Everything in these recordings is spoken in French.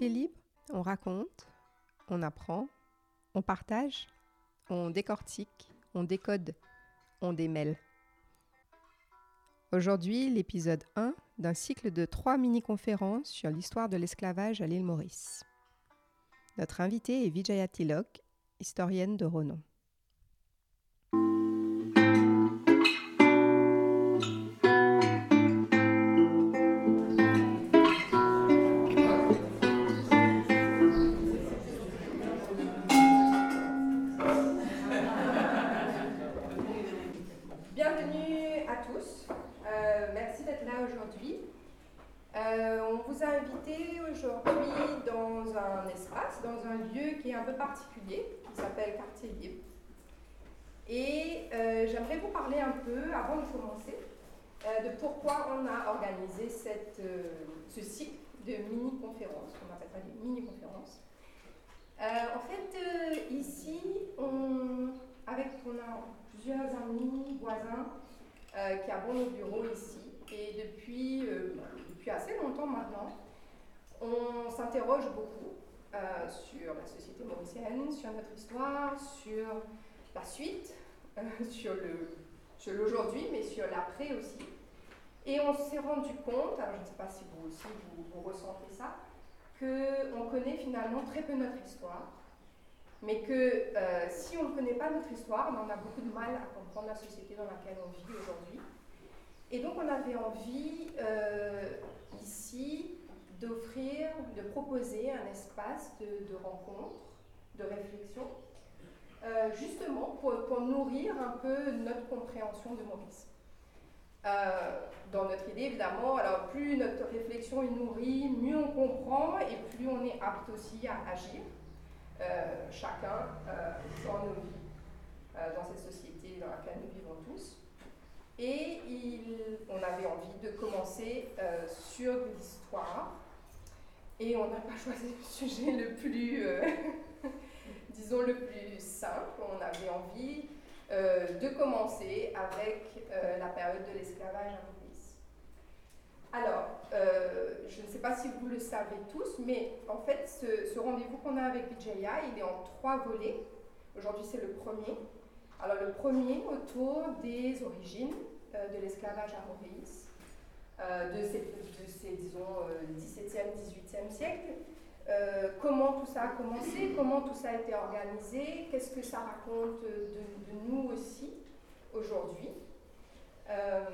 Libre, on raconte, on apprend, on partage, on décortique, on décode, on démêle. Aujourd'hui, l'épisode 1 d'un cycle de trois mini-conférences sur l'histoire de l'esclavage à l'île Maurice. Notre invitée est Vijaya Tilok, historienne de renom. Particulier, qui s'appelle Quartier Libre. Et euh, j'aimerais vous parler un peu, avant de commencer, euh, de pourquoi on a organisé cette, euh, ce cycle de mini-conférences, on appelle ça des mini-conférences. En fait, ici, on, avec, on a plusieurs amis, voisins, qui avons nos bureaux ici. Et depuis, depuis assez longtemps maintenant, on s'interroge beaucoup euh, sur la société mauricienne, sur notre histoire, sur la suite, euh, sur l'aujourd'hui, mais sur l'après aussi. Et on s'est rendu compte, alors je ne sais pas si vous aussi vous, ressentez ça, qu'on connaît finalement très peu notre histoire, mais que euh, si on ne connaît pas notre histoire, on a beaucoup de mal à comprendre la société dans laquelle on vit aujourd'hui. Et donc on avait envie ici d'offrir, de proposer un espace de, rencontre, de réflexion, euh, justement pour, nourrir un peu notre compréhension de Maurice. Euh, dans notre idée, évidemment, alors plus notre réflexion est nourrie, mieux on comprend et plus on est apte aussi à agir, euh, chacun dans nos vies, dans cette société dans laquelle nous vivons tous. Et on avait envie de commencer sur l'histoire. Et on n'a pas choisi le sujet le plus, euh, disons, le plus simple. On avait envie euh, de commencer avec euh, la période de l'esclavage à Maurice. Alors, je ne sais pas si vous le savez tous, mais en fait, ce, rendez-vous qu'on a avec Vijaya, il est en trois volets. Aujourd'hui, c'est le premier. Alors, le premier autour des origines de l'esclavage à Maurice, de ces, de ces, disons, euh, 17e, 18e siècle. Euh, comment tout ça a commencé, comment tout ça a été organisé, qu'est-ce que ça raconte de, nous aussi aujourd'hui. Euh,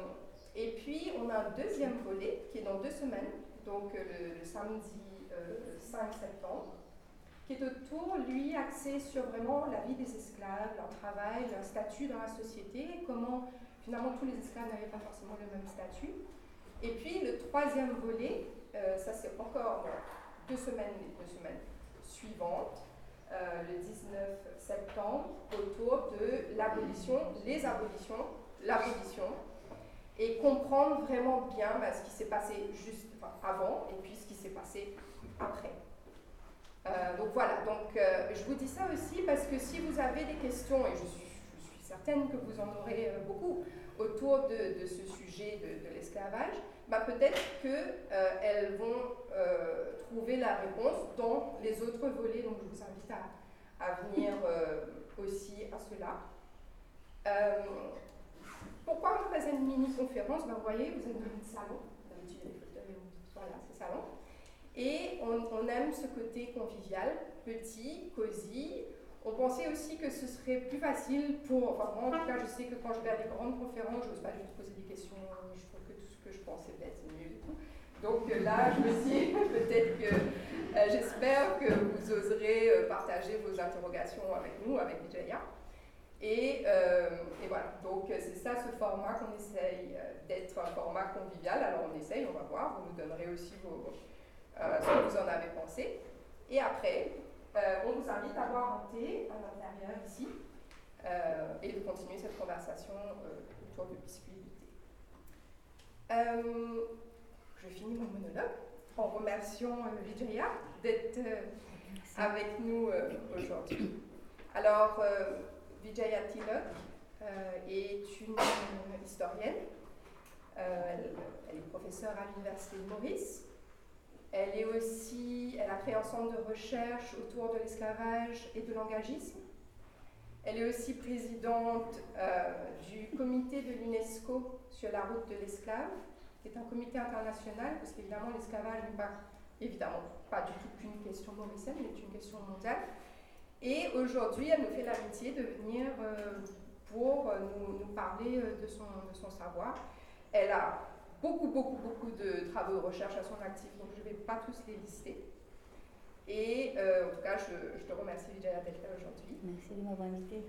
et puis on a un deuxième volet qui est dans deux semaines, donc euh, le, le samedi euh, 5 septembre, qui est autour, lui, axé sur vraiment la vie des esclaves, leur travail, leur statut dans la société, comment finalement tous les esclaves n'avaient pas forcément le même statut. Et puis le troisième volet, euh, ça c'est encore deux semaines, deux semaines suivantes, euh, le 19 septembre, autour de l'abolition, les abolitions, l'abolition, et comprendre vraiment bien bah, ce qui s'est passé juste avant et puis ce qui s'est passé après. Euh, donc voilà, donc je vous dis ça aussi parce que si vous avez des questions, et je suis, certaine que vous en aurez beaucoup autour de, de ce sujet de, de l'esclavage, bah, peut-être qu'elles vont euh, trouver la réponse dans les autres volets, donc je vous invite à, à venir euh, aussi à cela. Euh, pourquoi on faisait une mini-conférence? Ben, Vous voyez, vous êtes dans le salon, voilà, c'est salon. Et on, on, aime ce côté convivial, petit, cosy. On pensait aussi que ce serait plus facile pour. Enfin, moi, en tout cas, je sais que quand je vais à des grandes conférences, je n'ose pas juste poser des questions. Je trouve que tout ce que je pense est bête, et tout. Donc euh, là, je me dis peut-être que. Euh, J'espère que vous oserez euh, partager vos interrogations avec nous, avec Vijaya. Et, et, voilà, donc c'est ça ce format qu'on essaye d'être un format convivial. Alors on essaye, on va voir, vous nous donnerez aussi ce que vous en avez pensé. Et après, euh, on vous invite à boire un thé à l'intérieur ici euh, et de continuer cette conversation autour de biscuits et de thé. je finis mon monologue en remerciant Vijaya d'être avec nous aujourd'hui. Alors, Vijaya Tilok est une historienne. Elle, est professeure à l'Université de Maurice. Elle est aussi, elle a créé un centre de recherche autour de l'esclavage et de l'engagisme. Elle est aussi présidente euh, du comité de l'UNESCO sur la route de l'esclave, qui est un comité international, parce qu'évidemment l'esclavage n'est pas, évidemment, pas du tout qu'une question mauricienne, mais une question mondiale. Et aujourd'hui, elle nous fait l'amitié de venir euh, pour nous, parler euh, de son, de son savoir. Elle a beaucoup, beaucoup, beaucoup de travaux de recherche à son actif, donc je ne vais pas tous les lister. Et euh, en tout cas, je, te remercie Vijaya d'être là aujourd'hui. Merci de m'avoir invité.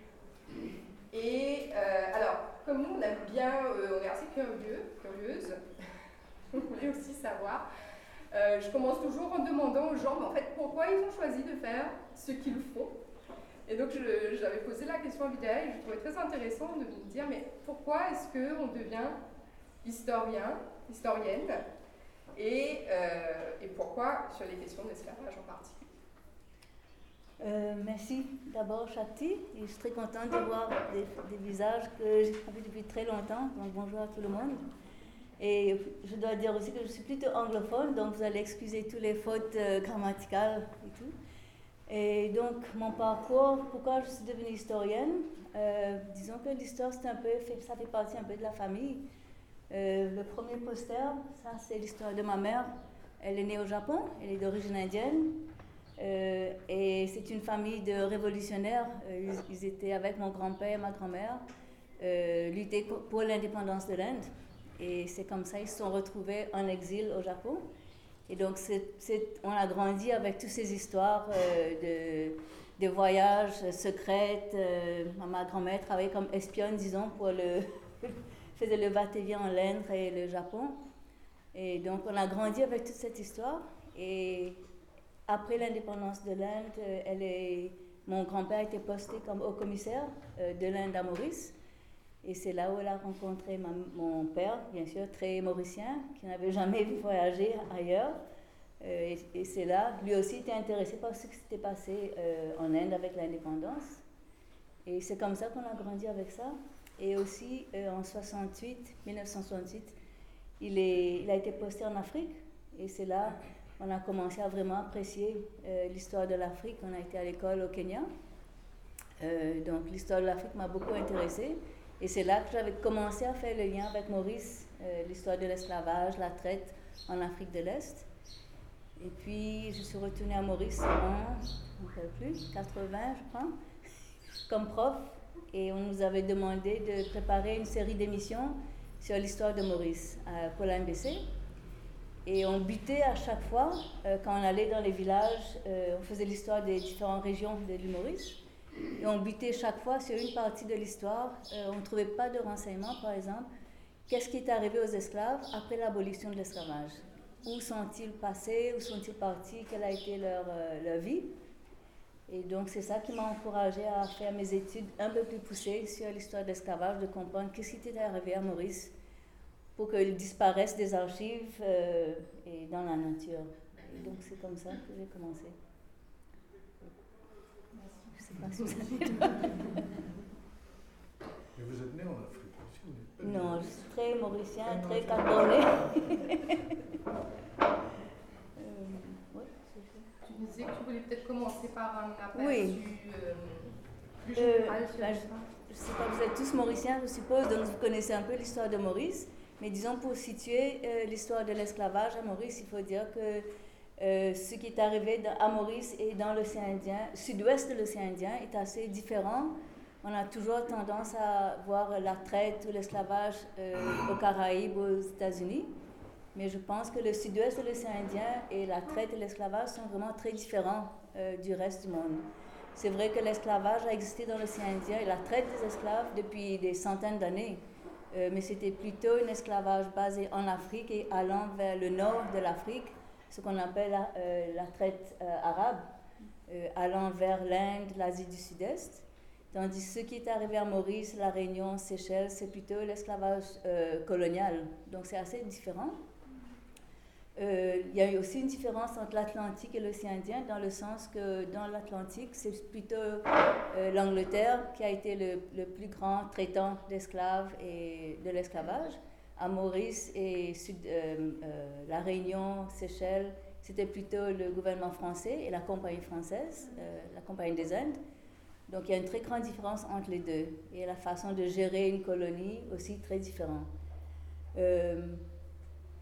Et euh, alors, comme nous, on aime bien, euh, on est assez curieux, curieuse, on voulait aussi savoir. je commence toujours en demandant aux gens, mais en fait, pourquoi ils ont choisi de faire ce qu'ils font? Et donc, j'avais posé la question à Vijaya et je trouvais très intéressant de me dire, mais pourquoi est-ce qu'on devient historien, historienne, et, euh, et pourquoi sur les questions de l'esclavage en particulier. Euh, merci d'abord Shakti, je suis très contente de voir des, visages que j'ai vus depuis très longtemps, donc bonjour à tout le monde. Et je dois dire aussi que je suis plutôt anglophone, donc vous allez excuser toutes les fautes euh, grammaticales et tout. Et donc mon parcours, pourquoi je suis devenue historienne? Disons que l'histoire, ça fait partie un peu de la famille. Euh, le premier poster, ça c'est l'histoire de ma mère. Elle est née au Japon, elle est d'origine indienne. Euh, et c'est une famille de révolutionnaires. Euh, ils, étaient avec mon grand-père et ma grand-mère, lutter pour l'indépendance de l'Inde. Et c'est comme ça qu'ils se sont retrouvés en exil au Japon. Et donc, on a grandi avec toutes ces histoires de, de, voyages secrets. ma grand-mère travaillait comme espionne, disons, pour le, faisait le va en l'Inde et le Japon. Et donc, on a grandi avec toute cette histoire. Et après l'indépendance de l'Inde, elle est, mon grand-père été posté comme haut commissaire euh, de l'Inde à Maurice. Et c'est là où elle a rencontré mon père, bien sûr, très mauricien, qui n'avait jamais voyagé ailleurs. Euh, et, c'est là, lui aussi était intéressé par ce qui s'était passé euh, en Inde avec l'indépendance. Et c'est comme ça qu'on a grandi avec ça. Et aussi, euh, en 68, 1968, il, a été posté en Afrique. Et c'est là qu'on a commencé à vraiment apprécier euh, l'histoire de l'Afrique. On a été à l'école au Kenya. Euh, donc l'histoire de l'Afrique m'a beaucoup intéressée. Et c'est là que j'avais commencé à faire le lien avec Maurice, l'histoire de l'esclavage, la traite en Afrique de l'Est. Et puis je suis retournée à Maurice en, plus, 80 je crois, comme prof et on nous avait demandé de préparer une série d'émissions sur l'histoire de Maurice pour l'AMBC. Et on butait à chaque fois, euh, quand on allait dans les villages, euh, on faisait l'histoire des différentes régions de l'île Maurice. Et on butait chaque fois sur une partie de l'histoire. Euh, on ne trouvait pas de renseignements, par exemple. Qu'est-ce qui est arrivé aux esclaves après l'abolition de l'esclavage? Où sont-ils passés? Où sont-ils partis? Quelle a été leur vie? Et donc, c'est ça qui m'a encouragé à faire mes études un peu plus poussées sur l'histoire de l'esclavage, de comprendre qu'est-ce qui était arrivé à Maurice pour qu'il disparaisse des archives euh, et dans la nature. Et donc, c'est comme ça que j'ai commencé. Je sais pas si vous avez. Mais vous êtes né en Afrique aussi Non, je suis très mauricien, très camerounais. Tu disais que tu voulais peut-être commencer par un appel oui. Euh, plus euh, général bah, je, ne sais pas, vous êtes tous mauriciens, je suppose, donc vous connaissez un peu l'histoire de Maurice. Mais disons, pour situer euh, l'histoire de l'esclavage à Maurice, il faut dire que ce qui est arrivé à Maurice et dans l'océan Indien, sud-ouest de l'océan Indien, est assez différent. On a toujours tendance à voir la traite ou l'esclavage aux Caraïbes, aux États-Unis. Mais je pense que le sud-ouest de l'océan Indien et la traite et l'esclavage sont vraiment très différents euh, du reste du monde. C'est vrai que l'esclavage a existé dans l'océan Indien et la traite des esclaves depuis des centaines d'années. Euh, mais c'était plutôt un esclavage basé en Afrique et allant vers le nord de l'Afrique, ce qu'on appelle la, euh, la traite arabe, allant vers l'Inde, l'Asie du Sud-Est. Tandis que ce qui est arrivé à Maurice, la Réunion, Seychelles, c'est plutôt l'esclavage colonial. Donc c'est assez différent. Euh, il y a aussi une différence entre l'Atlantique et l'océan Indien, dans le sens que dans l'Atlantique, c'est plutôt euh, l'Angleterre qui a été le, plus grand traitant d'esclaves et de l'esclavage. À Maurice et euh, La Réunion, Seychelles c'était plutôt le gouvernement français et la compagnie française, la compagnie des Indes. Donc il y a une très grande différence entre les deux. Et la façon de gérer une colonie aussi très différente.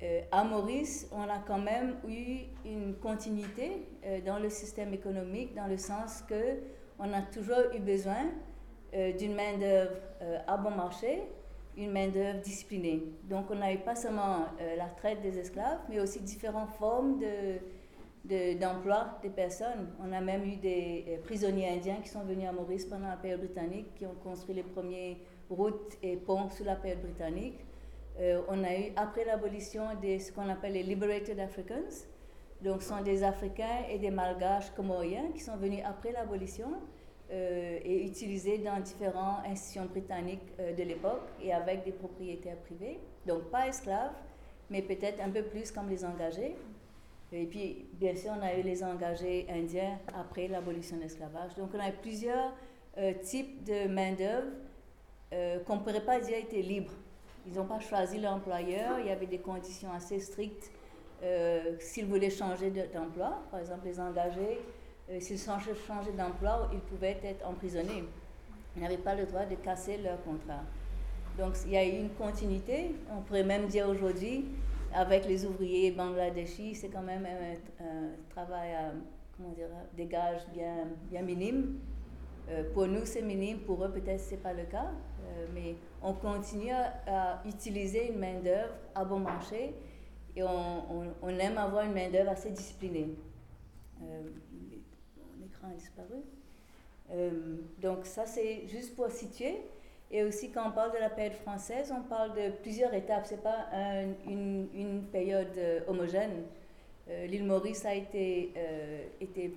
Euh, euh, à Maurice, on a quand même eu une continuité euh, dans le système économique, dans le sens que on a toujours eu besoin d'une main-d'œuvre à bon marché, une main-d'œuvre disciplinée. Donc, on n'a eu pas seulement la traite des esclaves, mais aussi différentes formes de, d'emploi des personnes. On a même eu des euh, prisonniers indiens qui sont venus à Maurice pendant la période britannique, qui ont construit les premières routes et ponts sous la période britannique. Euh, on a eu, après l'abolition, de ce qu'on appelle les Liberated Africans. Donc, ce sont des Africains et des Malgaches comoriens qui sont venus après l'abolition euh, et utilisés dans différentes institutions britanniques de l'époque et avec des propriétaires privés. Donc, pas esclaves, mais peut-être un peu plus comme les engagés. Et puis, bien sûr, on a eu les engagés indiens après l'abolition de l'esclavage. Donc, on a eu plusieurs euh, types de main-d'œuvre euh, qu'on ne pourrait pas dire étaient libres. Ils n'ont pas choisi l'employeur, il y avait des conditions assez strictes euh, s'ils voulaient changer d'emploi. Par exemple, les engagés, s'ils changer d'emploi, ils pouvaient être emprisonnés. Ils n'avaient pas le droit de casser leur contrat. Donc, il y a eu une continuité. On pourrait même dire aujourd'hui, avec les ouvriers bangladeshis, c'est quand même un, travail à comment dire, des gages bien, bien minimes. Euh, pour nous, c'est minime, pour eux, peut-être ce n'est pas le cas, euh, mais on continue à, utiliser une main-d'œuvre à bon marché et on, aime avoir une main-d'œuvre assez disciplinée. Euh, mon écran a disparu. donc, ça, c'est juste pour situer. Et aussi, quand on parle de la période française, on parle de plusieurs étapes. Ce n'est pas une, période euh, homogène. Euh, l'île Maurice a été. Euh, été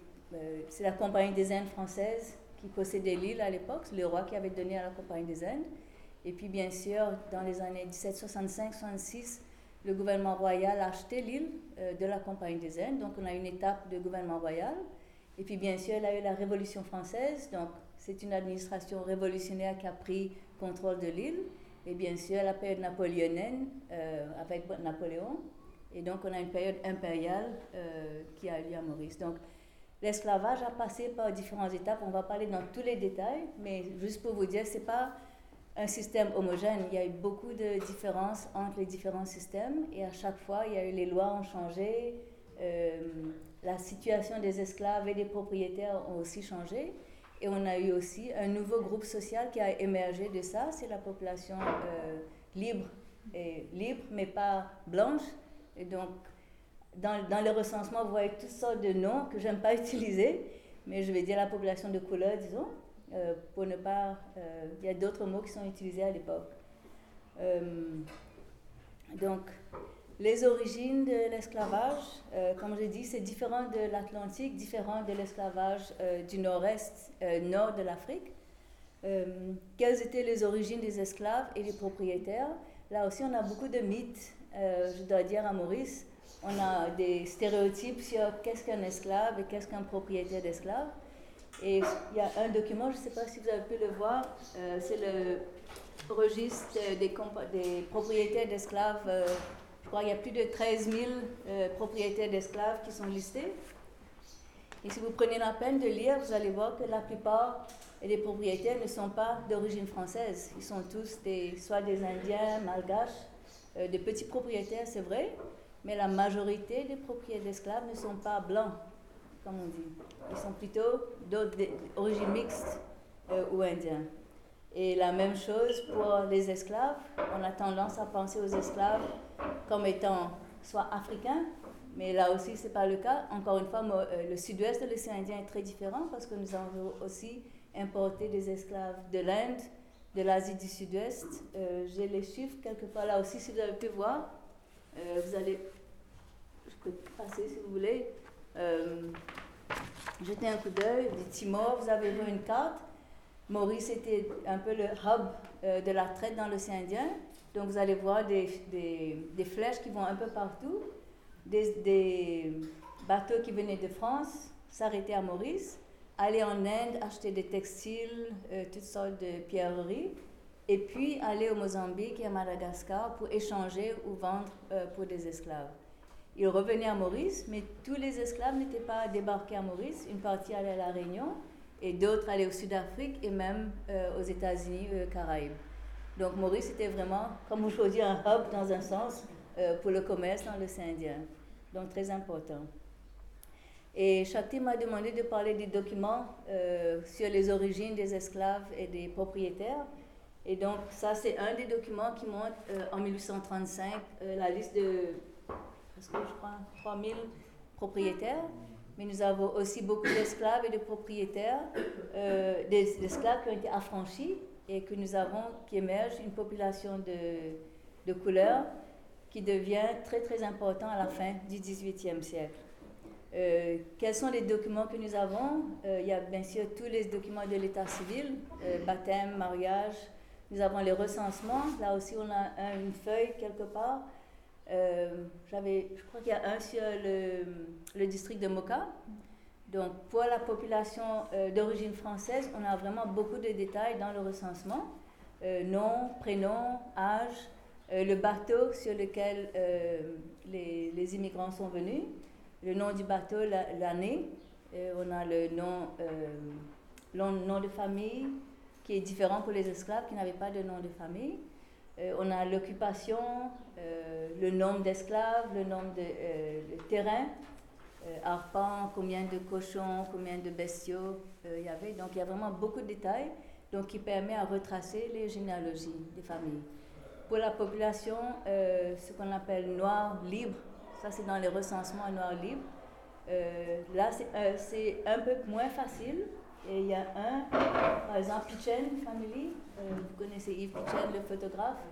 c'est la Compagnie des Indes françaises qui possédait l'île à l'époque, le roi qui avait donné à la Compagnie des Indes. Et puis, bien sûr, dans les années 1765-66, le gouvernement royal a acheté l'île de la Compagnie des Indes. Donc, on a une étape de gouvernement royal. Et puis, bien sûr, il y a eu la Révolution française. Donc, c'est une administration révolutionnaire qui a pris contrôle de l'île. Et bien sûr, la période napoléonienne euh, avec Napoléon. Et donc, on a une période impériale euh, qui a eu lieu à Maurice. Donc, l'esclavage a passé par différentes étapes. On va parler dans tous les détails, mais juste pour vous dire, ce n'est pas un système homogène. Il y a eu beaucoup de différences entre les différents systèmes. Et à chaque fois, il y a eu les lois ont changé. Euh, la situation des esclaves et des propriétaires ont aussi changé. Et on a eu aussi un nouveau groupe social qui a émergé de ça, c'est la population euh, libre, libre mais pas blanche. Et donc, dans, dans, le recensement, vous voyez toutes sortes de noms que j'aime pas utiliser, mais je vais dire la population de couleur, disons, euh, pour ne pas... Euh, il y a d'autres mots qui sont utilisés à l'époque. donc, les origines de l'esclavage, euh, comme je dis, c'est différent de l'Atlantique, différent de l'esclavage euh, du nord-est, euh, nord de l'Afrique. quelles étaient les origines des esclaves et des propriétaires? Là aussi, on a beaucoup de mythes, je dois dire à Maurice. On a des stéréotypes sur qu'est-ce qu'un esclave et qu'est-ce qu'un propriétaire d'esclaves. Et il y a un document, je ne sais pas si vous avez pu le voir, c'est le registre des, propriétaires d'esclaves il y a plus de 13 000 euh, propriétaires d'esclaves qui sont listés. Et si vous prenez la peine de lire, vous allez voir que la plupart des propriétaires ne sont pas d'origine française. Ils sont tous des, soit des Indiens, Malgaches, euh, des petits propriétaires, c'est vrai, mais la majorité des propriétaires d'esclaves ne sont pas blancs, comme on dit. Ils sont plutôt d'origine mixte euh, ou indiens. Et la même chose pour les esclaves. On a tendance à penser aux esclaves comme étant soit africains, mais là aussi, ce n'est pas le cas. Encore une fois, euh, le sud-ouest de l'océan Indien est très différent parce que nous avons aussi importé des esclaves de l'Inde, de l'Asie du Sud-Ouest. Euh, j'ai les chiffres quelquefois là aussi, si vous avez pu voir. Euh, vous allez, je peux passer si vous voulez, jeter un coup d'œil du Timor. Vous avez vu une carte. Maurice était un peu le hub de la traite dans l'océan Indien. Donc vous allez voir des, des, des, flèches qui vont un peu partout, des, des bateaux qui venaient de France s'arrêter à Maurice, aller en Inde acheter des textiles, euh, toutes sortes de pierreries, et puis aller au Mozambique et à Madagascar pour échanger ou vendre euh, pour des esclaves. ils revenaient à Maurice, mais tous les esclaves n'étaient pas débarqués à Maurice. Une partie allait à La Réunion et d'autres allaient au Sud-Afrique et même euh, aux États-Unis, aux Caraïbes. Donc Maurice était vraiment, comme aujourd'hui, un hub dans un sens euh, pour le commerce dans l'océan Indien. Donc très important. Et Shakti m'a demandé de parler des documents euh, sur les origines des esclaves et des propriétaires. Et donc ça, c'est un des documents qui montre en 1835 la liste de parce que je crois 3000 propriétaires, mais nous avons aussi beaucoup d'esclaves et de propriétaires, euh, qui ont été affranchis et que nous avons, qui émerge une population de, de couleurs qui devient très très important à la fin du XVIIIe siècle. Euh, quels sont les documents que nous avons? Euh, Il y a bien sûr tous les documents de l'état civil, baptême, mariage. Nous avons les recensements. Là aussi, on a une feuille quelque part euh, j'avais, je crois qu'il y a un sur le, district de Moka. Donc, pour la population euh, d'origine française, on a vraiment beaucoup de détails dans le recensement. Euh, nom, prénom, âge, le bateau sur lequel les, immigrants sont venus, le nom du bateau, l'année. on a le nom, le nom de famille qui est différent pour les esclaves qui n'avaient pas de nom de famille. Euh, on a l'occupation, euh, le nombre d'esclaves, le nombre de, euh, terrains, arpents, combien de cochons, combien de bestiaux il y avait. Donc il y a vraiment beaucoup de détails donc, qui permet à retracer les généalogies des familles. Pour la population, ce qu'on appelle noir libre, ça c'est dans les recensements noir libre. là, c'est un peu moins facile. Et il y a un, par exemple, Pichen Family, euh, vous connaissez Yves Pichen, le photographe.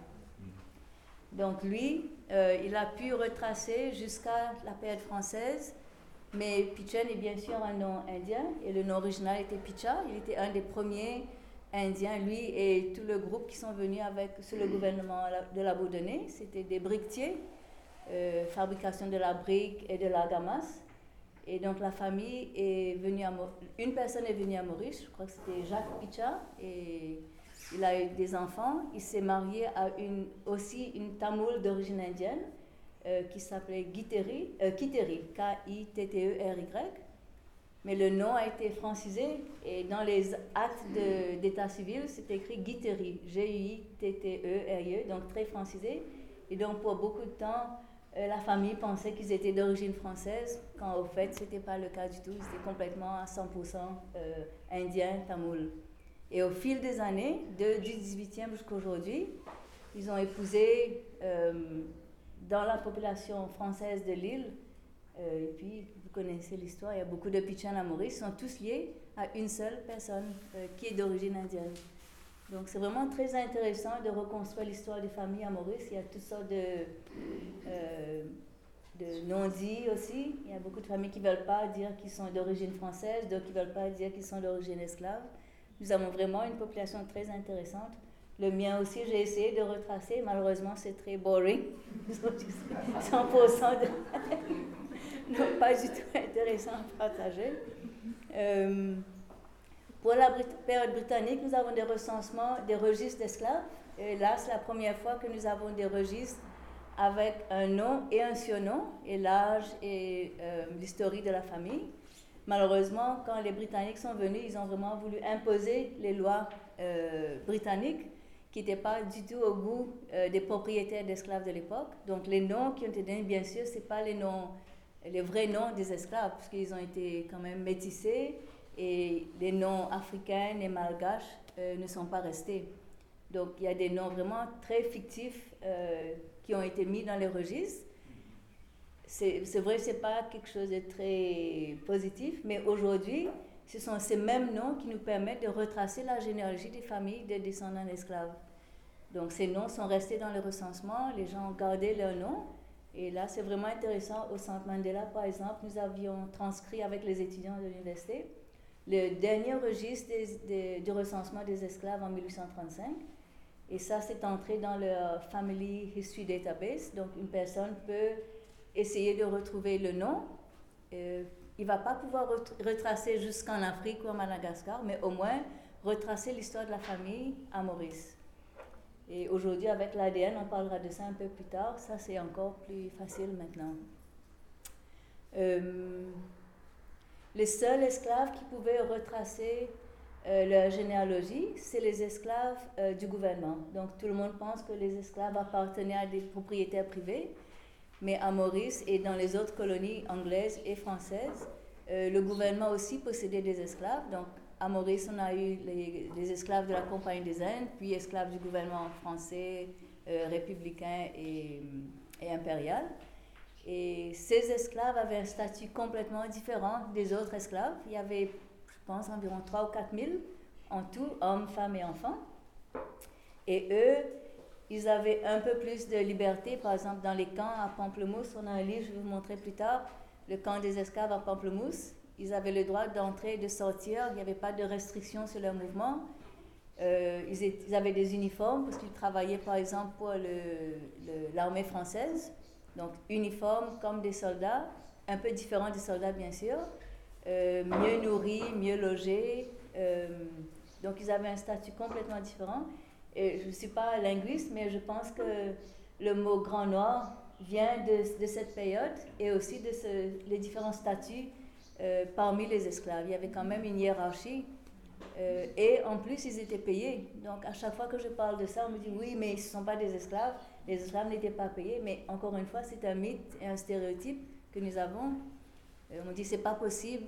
Donc lui, euh, il a pu retracer jusqu'à la période française, mais Pichen est bien sûr un nom indien, et le nom original était Picha. Il était un des premiers Indiens, lui et tout le groupe qui sont venus avec, sous le gouvernement de la Bourdonnais. C'était des briquetiers, euh, fabrication de la brique et de la gamas. Et donc la famille est venue à une personne est venue à Maurice, je crois que c'était Jacques Picha, et il a eu des enfants. Il s'est marié à une, aussi une tamoule d'origine indienne euh, qui s'appelait Kiteri, euh, K-I-T-T-E-R-Y. Mais le nom a été francisé et dans les actes d'état civil, c'est écrit Guiteri, G-I-T-T-E-R-I-E, donc très francisé. Et donc pour beaucoup de temps, euh, la famille pensait qu'ils étaient d'origine française, quand au fait, ce n'était pas le cas du tout. Ils étaient complètement à 100% euh, indiens, tamoul. Et au fil des années, de, du 18e jusqu'à aujourd'hui, ils ont épousé euh, dans la population française de l'île. et puis, vous connaissez l'histoire, il y a beaucoup de Pichans à Maurice, ils sont tous liés à une seule personne qui est d'origine indienne. Donc c'est vraiment très intéressant de reconstruire l'histoire des familles à Maurice. Il y a toutes sortes de, euh, de non-dits aussi. Il y a beaucoup de familles qui ne veulent pas dire qu'ils sont d'origine française, d'autres qui ne veulent pas dire qu'ils sont d'origine esclave. Nous avons vraiment une population très intéressante. Le mien aussi, j'ai essayé de retracer. Malheureusement, c'est très boring. 100% de... Donc, pas du tout intéressant à partager. Euh, pour la période britannique, nous avons des recensements des registres d'esclaves. Et là, c'est la première fois que nous avons des registres avec un nom et un surnom, et l'âge et euh, l'historique de la famille. Malheureusement, quand les Britanniques sont venus, ils ont vraiment voulu imposer les lois euh, britanniques qui n'étaient pas du tout au goût euh, des propriétaires d'esclaves de l'époque. Donc les noms qui ont été donnés, bien sûr, ce pas les noms, les vrais noms des esclaves, puisqu'ils ont été quand même métissés et les noms africains et malgaches euh, ne sont pas restés. Donc il y a des noms vraiment très fictifs euh, qui ont été mis dans les registres. C'est vrai ce n'est pas quelque chose de très positif, mais aujourd'hui, ce sont ces mêmes noms qui nous permettent de retracer la généalogie des familles des descendants d'esclaves. Donc ces noms sont restés dans le recensement, les gens ont gardé leurs noms. Et là, c'est vraiment intéressant. Au Centre Mandela, par exemple, nous avions transcrit avec les étudiants de l'université le dernier registre du recensement des esclaves en 1835. Et ça, c'est entré dans le Family History Database. Donc, une personne peut essayer de retrouver le nom. Euh, il ne va pas pouvoir retracer jusqu'en Afrique ou à Madagascar, mais au moins retracer l'histoire de la famille à Maurice. Et aujourd'hui, avec l'ADN, on parlera de ça un peu plus tard. Ça, c'est encore plus facile maintenant. Les seuls esclaves qui pouvaient retracer leur généalogie, c'est les esclaves du gouvernement. Donc tout le monde pense que les esclaves appartenaient à des propriétaires privés, mais à Maurice et dans les autres colonies anglaises et françaises, le gouvernement aussi possédait des esclaves. Donc à Maurice, on a eu les, esclaves de la Compagnie des Indes, puis esclaves du gouvernement français, euh, républicain et, impérial. Et ces esclaves avaient un statut complètement différent des autres esclaves. Il y avait, je pense, environ 3 ou 4 000 en tout, hommes, femmes et enfants. Et eux, ils avaient un peu plus de liberté. Par exemple, dans les camps à Pamplemousse, on a un livre, je vais vous montrer plus tard, le camp des esclaves à Pamplemousse. Ils avaient le droit d'entrer et de sortir. Il n'y avait pas de restrictions sur leur mouvement. Euh, ils, avaient des uniformes parce qu'ils travaillaient par exemple pour l'armée française. Donc uniformes comme des soldats, un peu différents des soldats bien sûr. Euh, mieux nourris, mieux logés. Euh, donc ils avaient un statut complètement différent. Et je ne suis pas linguiste, mais je pense que le mot grand noir vient de, cette période et aussi de les différents statuts euh, parmi les esclaves. Il y avait quand même une hiérarchie. Et en plus, ils étaient payés. Donc, à chaque fois que je parle de ça, on me dit oui, mais ce ne sont pas des esclaves. Les esclaves n'étaient pas payés. Mais encore une fois, c'est un mythe et un stéréotype que nous avons. Euh, on dit c'est pas possible,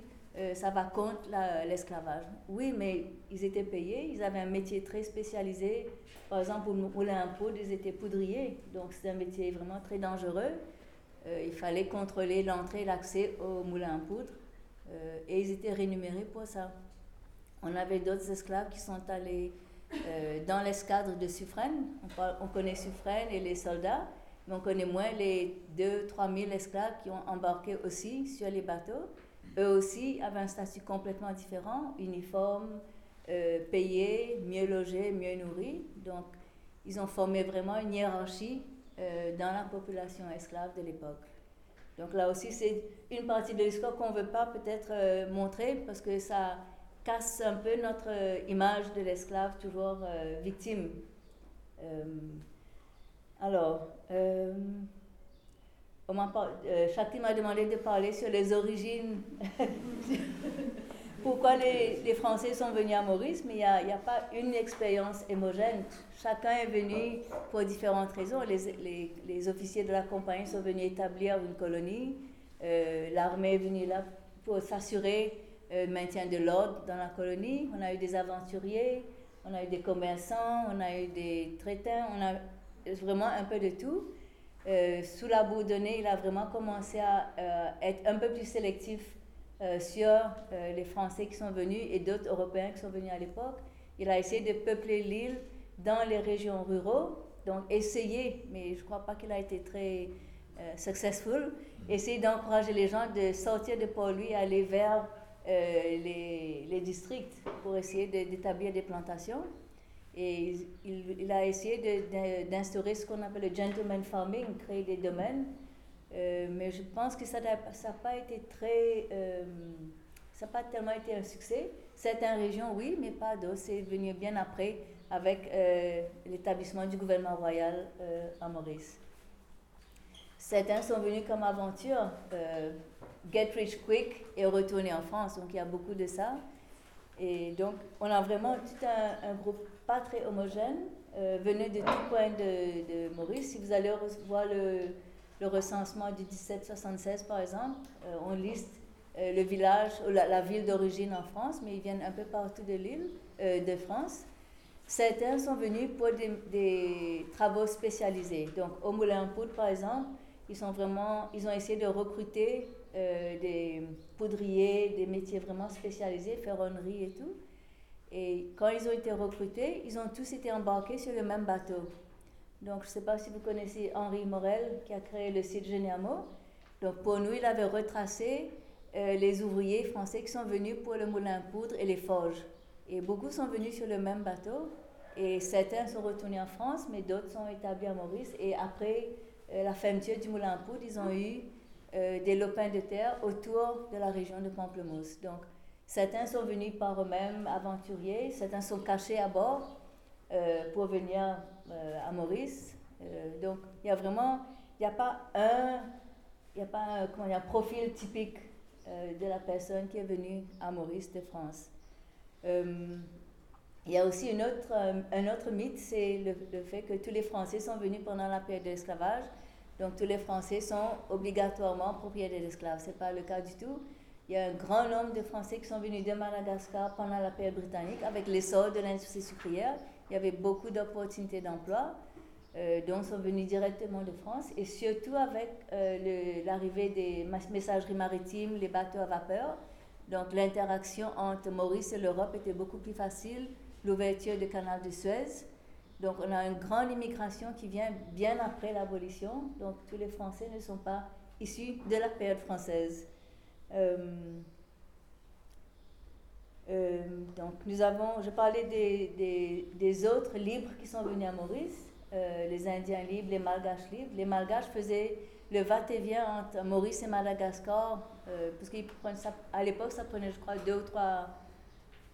ça va contre l'esclavage. oui, mais ils étaient payés. Ils avaient un métier très spécialisé. Par exemple, pour moulin à poudre, ils étaient poudriers. Donc, c'est un métier vraiment très dangereux. il fallait contrôler l'entrée et l'accès au moulin à poudre. Euh, et ils étaient rémunérés pour ça. On avait d'autres esclaves qui sont allés euh, dans l'escadre de Suffren. On, connaît Suffren et les soldats, mais on connaît moins les 2-3 000 esclaves qui ont embarqué aussi sur les bateaux. Eux aussi avaient un statut complètement différent, uniforme, euh, payé, mieux logé, mieux nourri. Donc, ils ont formé vraiment une hiérarchie dans la population esclave de l'époque. Donc là aussi, c'est une partie de l'histoire qu'on ne veut pas peut-être euh, montrer parce que ça casse un peu notre euh, image de l'esclave toujours euh, victime. alors, Shakti m'a demandé de parler sur les origines pourquoi les, les, Français sont venus à Maurice, mais il n'y a, a, pas une expérience homogène. Chacun est venu pour différentes raisons. Les, les, les officiers de la compagnie sont venus établir une colonie. Euh, l'armée est venue là pour s'assurer euh, maintien de l'ordre dans la colonie. On a eu des aventuriers, on a eu des commerçants, on a eu des traitants, on a vraiment un peu de tout. Euh, sous la Bourdonnais, il a vraiment commencé à être un peu plus sélectif euh, sur euh, les Français qui sont venus et d'autres Européens qui sont venus à l'époque. Il a essayé de peupler l'île dans les régions ruraux, donc essayer, mais je ne crois pas qu'il a été très euh, successful, essayer d'encourager les gens de sortir de Port-Louis et aller vers les, les, districts pour essayer d'établir des plantations. Et il, a essayé d'instaurer ce qu'on appelle le gentleman farming, créer des domaines euh, mais je pense que ça n'a pas été très. Euh, ça n'a pas tellement été un succès. Certaines régions, oui, mais pas d'autres. C'est venu bien après avec euh, l'établissement du gouvernement royal à Maurice. Certains sont venus comme aventure, get rich quick et retourner en France. Donc il y a beaucoup de ça. Et donc on a vraiment tout un, groupe pas très homogène, venu de tout point de, Maurice. Si vous allez voir le recensement du 1776, par exemple, euh, on liste euh, le village ou la, ville d'origine en France, mais ils viennent un peu partout de l'île, euh, de France. Certains sont venus pour des, travaux spécialisés. Donc, au Moulin Poudre, par exemple, ils, sont vraiment, ils ont essayé de recruter des poudriers, des métiers vraiment spécialisés, ferronnerie et tout. Et quand ils ont été recrutés, ils ont tous été embarqués sur le même bateau. Donc, je ne sais pas si vous connaissez Henri Morel, qui a créé le site Geniamo. Donc, pour nous, il avait retracé euh, les ouvriers français qui sont venus pour le moulin à poudre et les forges. Et beaucoup sont venus sur le même bateau. Et certains sont retournés en France, mais d'autres sont établis à Maurice. Et après euh, la fermeture du moulin à poudre, ils ont eu euh, des lopins de terre autour de la région de Pamplemousse. Donc, certains sont venus par eux-mêmes aventuriers, certains sont cachés à bord pour venir euh, à Maurice. Euh, donc, il y a vraiment, il n'y a pas un, il a pas un, profil typique euh, de la personne qui est venue à Maurice de France. Euh, il y a aussi une autre, euh, un autre mythe, c'est le, le, fait que tous les Français sont venus pendant la période de l'esclavage. Donc tous les Français sont obligatoirement propriétaires d'esclaves. Ce n'est pas le cas du tout. Il y a un grand nombre de Français qui sont venus de Madagascar pendant la période britannique avec l'essor de l'industrie sucrière. Il y avait beaucoup d'opportunités d'emploi, euh, dont sont venus directement de France, et surtout avec euh, l'arrivée des messageries maritimes, les bateaux à vapeur. Donc l'interaction entre Maurice et l'Europe était beaucoup plus facile, l'ouverture du canal de Suez. Donc on a une grande immigration qui vient bien après l'abolition. Donc tous les Français ne sont pas issus de la période française. Euh, euh, donc nous avons, je parlais des, autres libres qui sont venus à Maurice, euh, les Indiens libres, les Malgaches libres. Les Malgaches faisaient le va-et-vient entre Maurice et Madagascar, parce qu'à l'époque ça prenait je crois deux ou trois,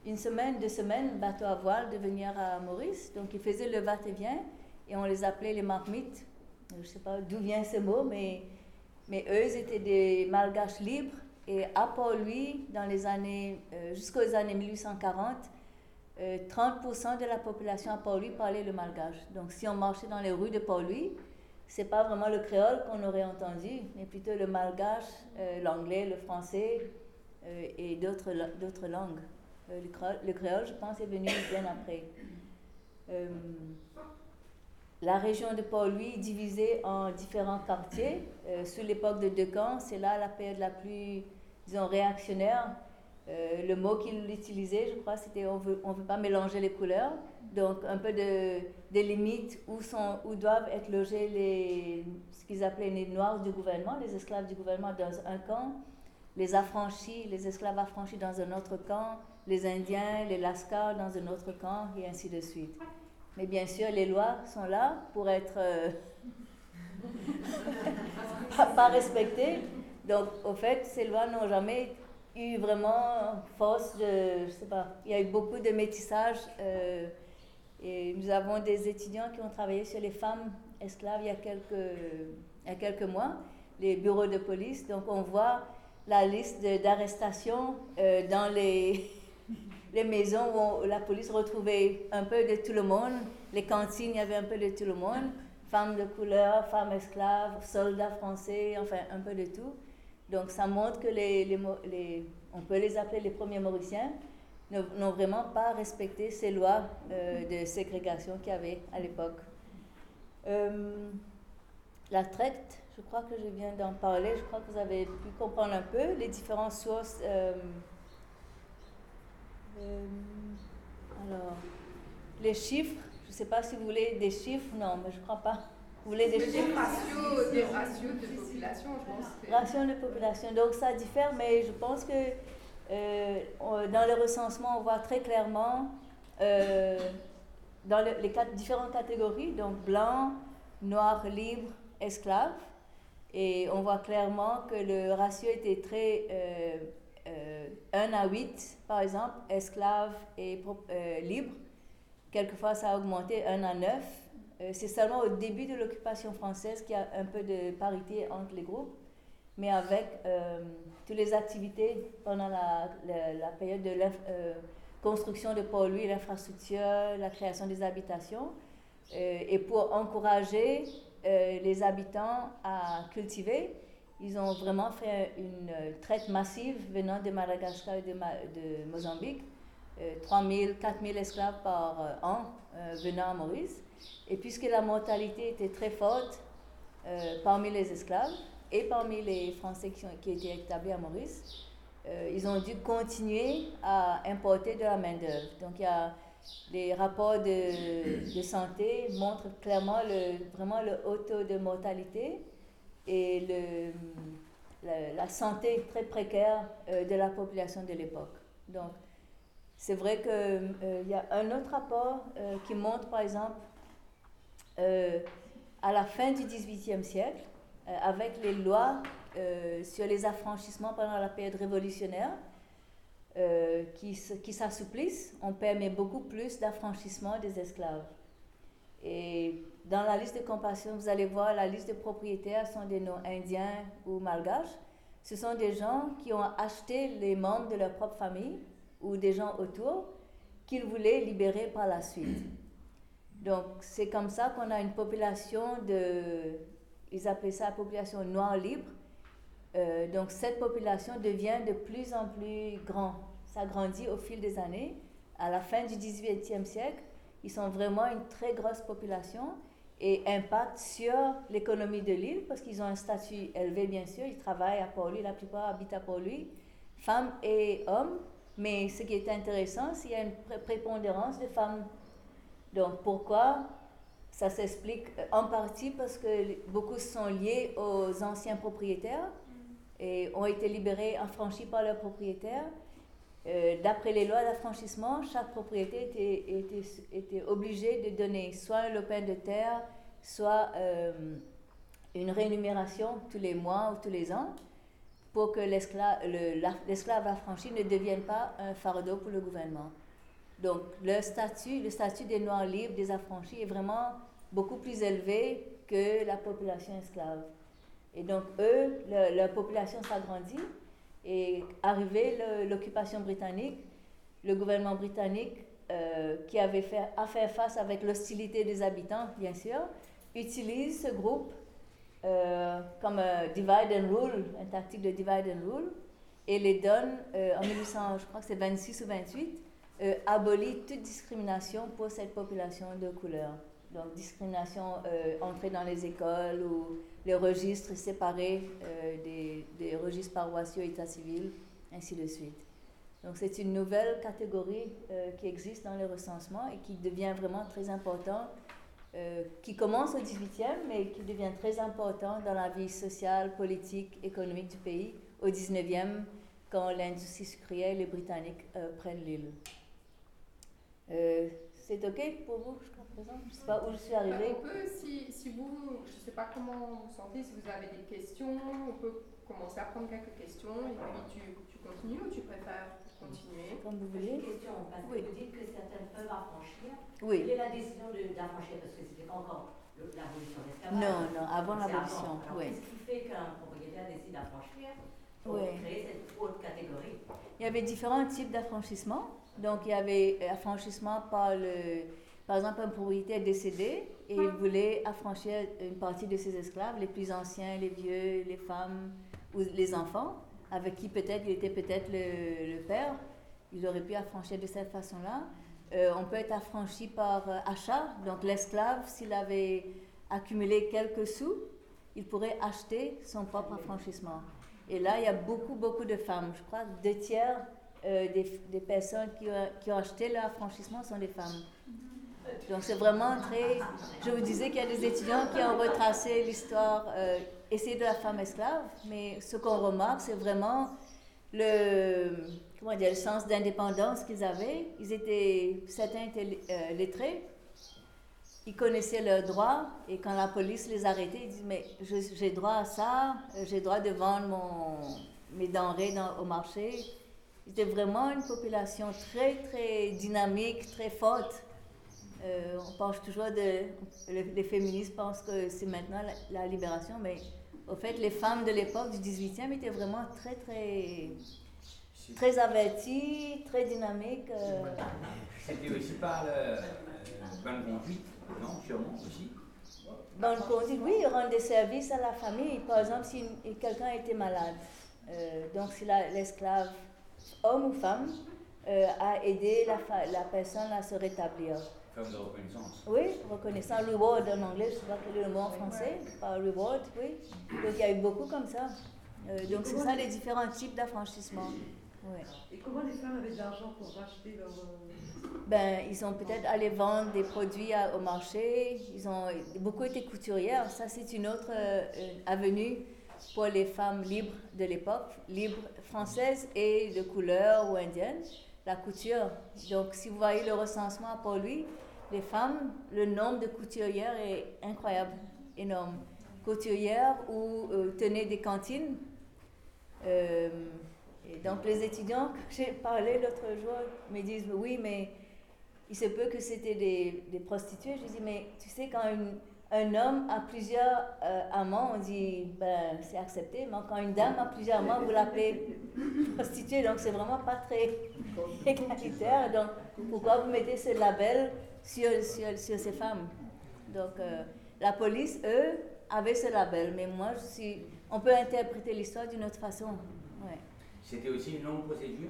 une semaine, deux semaines, bateau à voile de venir à Maurice. Donc ils faisaient le va-et-vient et on les appelait les marmites. Je ne sais pas d'où vient ce mot, mais, mais eux étaient des Malgaches libres et à Port-Louis, dans les années, euh, jusqu'aux années 1840, euh, 30% de la population à Port-Louis parlait le malgache. Donc si on marchait dans les rues de Port-Louis, c'est pas vraiment le créole qu'on aurait entendu, mais plutôt le malgache, euh, l'anglais, le français euh, et d'autres langues. Euh, le créole, le, créole, je pense, est venu bien après. Euh, la région de Port-Louis divisée en différents quartiers. sous l'époque de Decamps, c'est là la période la plus disons, réactionnaire. Euh, le mot qu'il utilisait, je crois, c'était on veut, on veut pas mélanger les couleurs. Donc, un peu de, des limites où, sont, où doivent être logés les, ce qu'ils appelaient les noirs du gouvernement, les esclaves du gouvernement dans un camp, les affranchis, les esclaves affranchis dans un autre camp, les Indiens, les Lascars dans un autre camp, et ainsi de suite. Mais bien sûr, les lois sont là pour être euh, pas respectées. Donc, au fait, ces lois n'ont jamais eu vraiment force de. Je sais pas. Il y a eu beaucoup de métissage. Euh, et nous avons des étudiants qui ont travaillé sur les femmes esclaves il y a quelques, il y a quelques mois, les bureaux de police. Donc, on voit la liste d'arrestations euh, dans les, les maisons où la police retrouvait un peu de tout le monde. Les cantines, il y avait un peu de tout le monde. Femmes de couleur, femmes esclaves, soldats français, enfin un peu de tout. Donc ça montre que les, on peut les appeler les premiers Mauriciens, n'ont vraiment pas respecté ces lois euh, de ségrégation qu'il y avait à l'époque. Euh, la traite, je crois que je viens d'en parler, je crois que vous avez pu comprendre un peu les différentes sources. Euh, alors, les chiffres, je ne sais pas si vous voulez des chiffres, non, mais je ne crois pas. Vous voulez des chiffres? ratios, des ratios de population, je pense. Ratios de population, donc ça diffère, mais je pense que euh, dans le recensement, on voit très clairement euh, dans le, les quatre, différentes catégories, donc blanc, noir, libre, esclave, et on voit clairement que le ratio était très euh, 1 à 8, par exemple, esclave et euh, libre. Quelquefois, ça a augmenté 1 à 9. Euh, c'est seulement au début de l'occupation française qu'il y a un peu de parité entre les groupes, mais avec euh, toutes les activités pendant la, période de construction de Port-Louis, l'infrastructure, la création des habitations, et pour encourager les habitants à cultiver, ils ont vraiment fait une traite massive venant de Madagascar et de, Mozambique, 3000, 4000 esclaves par an venant à Maurice. Et puisque la mortalité était très forte euh, parmi les esclaves et parmi les Français qui, ont, qui étaient établis à Maurice, euh, ils ont dû continuer à importer de la main-d'œuvre. Donc, il y a les rapports de, de, santé montrent clairement vraiment le haut taux de mortalité et la, santé très précaire euh, de la population de l'époque. Donc, c'est vrai qu'il euh, y a un autre rapport euh, qui montre, par exemple, euh, à la fin du XVIIIe siècle, avec les lois sur les affranchissements pendant la période révolutionnaire, qui, qui s'assouplissent, on permet beaucoup plus d'affranchissement des esclaves. Et dans la liste de compassion, vous allez voir la liste de propriétaires sont des noms indiens ou malgaches. Ce sont des gens qui ont acheté les membres de leur propre famille ou des gens autour qu'ils voulaient libérer par la suite. Donc, c'est comme ça qu'on a une population de. Ils appelaient ça la population noire libre. Euh, donc, cette population devient de plus en plus grande. Ça grandit au fil des années. À la fin du 18e siècle, ils sont vraiment une très grosse population et impactent sur l'économie de l'île parce qu'ils ont un statut élevé, bien sûr. Ils travaillent à Port-Louis, la plupart habitent à Port-Louis, femmes et hommes. Mais ce qui est intéressant, c'est qu'il y a une prépondérance de femmes. Donc pourquoi Ça s'explique euh, en partie parce que beaucoup sont liés aux anciens propriétaires et ont été libérés, affranchis par leurs propriétaires. Euh, d'après les lois d'affranchissement, chaque propriété était, obligée de donner soit un lopin de terre, soit euh, une rémunération tous les mois ou tous les ans pour que l'esclave affranchi ne devienne pas un fardeau pour le gouvernement. Donc le statut, le statut des Noirs libres, des affranchis est vraiment beaucoup plus élevé que la population esclave. Et donc eux, la population s'agrandit et arrivé l'occupation britannique, le gouvernement britannique, euh, qui avait fait, à faire face avec l'hostilité des habitants, bien sûr, utilise ce groupe euh, comme un divide and rule, une tactique de divide and rule, et les donne euh, en 1800, je crois que c'est 26 ou 28, euh, abolit toute discrimination pour cette population de couleur. Donc discrimination entrée dans les écoles ou les registres séparés des, des, registres paroissiaux, état civil, ainsi de suite. Donc c'est une nouvelle catégorie qui existe dans les recensements et qui devient vraiment très importante euh, qui commence au 18e, mais qui devient très important dans la vie sociale, politique, économique du pays au 19e, quand l'industrie sucrière et les Britanniques euh, prennent l'île. Euh, c'est OK pour vous? Présent Je ne sais pas où je suis arrivée. On peut, si, si vous, je ne sais pas comment vous sentez, si vous avez des questions, on peut commencer à prendre quelques questions et puis tu, tu continues ou tu préfères continuer? Comme vous voulez. Une question, parce que vous dites que certaines peuvent affranchir. Oui. Quelle est la décision d'affranchir? Parce que c'était pas encore l'abolition de l'esclavage. Non, non, avant l'abolition. Oui. Qu'est-ce qui fait qu'un propriétaire décide d'affranchir pour oui. créer cette autre catégorie? Il y avait différents types d'affranchissement. Donc, il y avait affranchissement par le. Par exemple, un propriétaire décédé et il voulait affranchir une partie de ses esclaves, les plus anciens, les vieux, les femmes ou les enfants avec qui peut-être il était peut-être le, le, père. Il aurait pu affranchir de cette façon-là. Euh, on peut être affranchi par euh, achat. Donc l'esclave, s'il avait accumulé quelques sous, il pourrait acheter son propre affranchissement. Et là, il y a beaucoup, beaucoup de femmes. Je crois que deux tiers euh, des, des, personnes qui ont, qui ont, acheté leur affranchissement sont des femmes. Donc c'est vraiment très... Je vous disais qu'il y a des étudiants qui ont retracé l'histoire essayer de la femme esclave, mais ce qu'on remarque, c'est vraiment le, comment dire, le sens d'indépendance qu'ils avaient. Ils étaient, certains étaient euh, lettrés, ils connaissaient leurs droits, et quand la police les arrêtait, ils disaient, mais j'ai droit à ça, euh, j'ai droit de vendre mon, mes denrées au marché. C'était vraiment une population très, très dynamique, très forte. Euh, on pense toujours de. Les, féministes pensent que c'est maintenant la, la, libération, mais au fait, les femmes de l'époque du 18e étaient vraiment très, très, très averties, très dynamiques. Euh. C'était aussi par le, euh, bonne conduite, non, sûrement aussi. Bonne conduite, oui, rendre des services à la famille. Par exemple, si quelqu'un était malade, euh, donc si l'esclave, homme ou femme, a aidé la, la personne à se rétablir. De reconnaissance. Oui, reconnaissance, reward en anglais, je ne sais pas quel est le mot en français, par reward, oui. Donc il y a eu beaucoup comme ça. Euh, donc c'est ça les différents types d'affranchissement. Ouais. Et comment les femmes avaient de l'argent pour racheter leur... Euh, ben, ils ont peut-être allé vendre des produits à, au marché, ils ont beaucoup été couturières, ça c'est une autre euh, avenue pour les femmes libres de l'époque, libres françaises et de couleur ou indiennes la couture. Donc, si vous voyez le recensement pour lui, les femmes, le nombre de couturières est incroyable, énorme. Couturières ou euh, tenaient des cantines. Euh, et donc, les étudiants que j'ai parlé l'autre jour me disent Oui, mais il se peut que c'était des, prostituées. Je dis Mais tu sais, quand un homme a plusieurs euh, amants, on dit ben, c'est accepté, mais quand une dame a plusieurs amants, vous l'appelez prostituée, donc c'est vraiment pas très égalitaire. Donc pourquoi vous mettez ce label sur, sur, sur ces femmes Donc euh, la police, eux, avaient ce label, mais moi, je suis, on peut interpréter l'histoire d'une autre façon. Ouais. C'était aussi une longue procédure?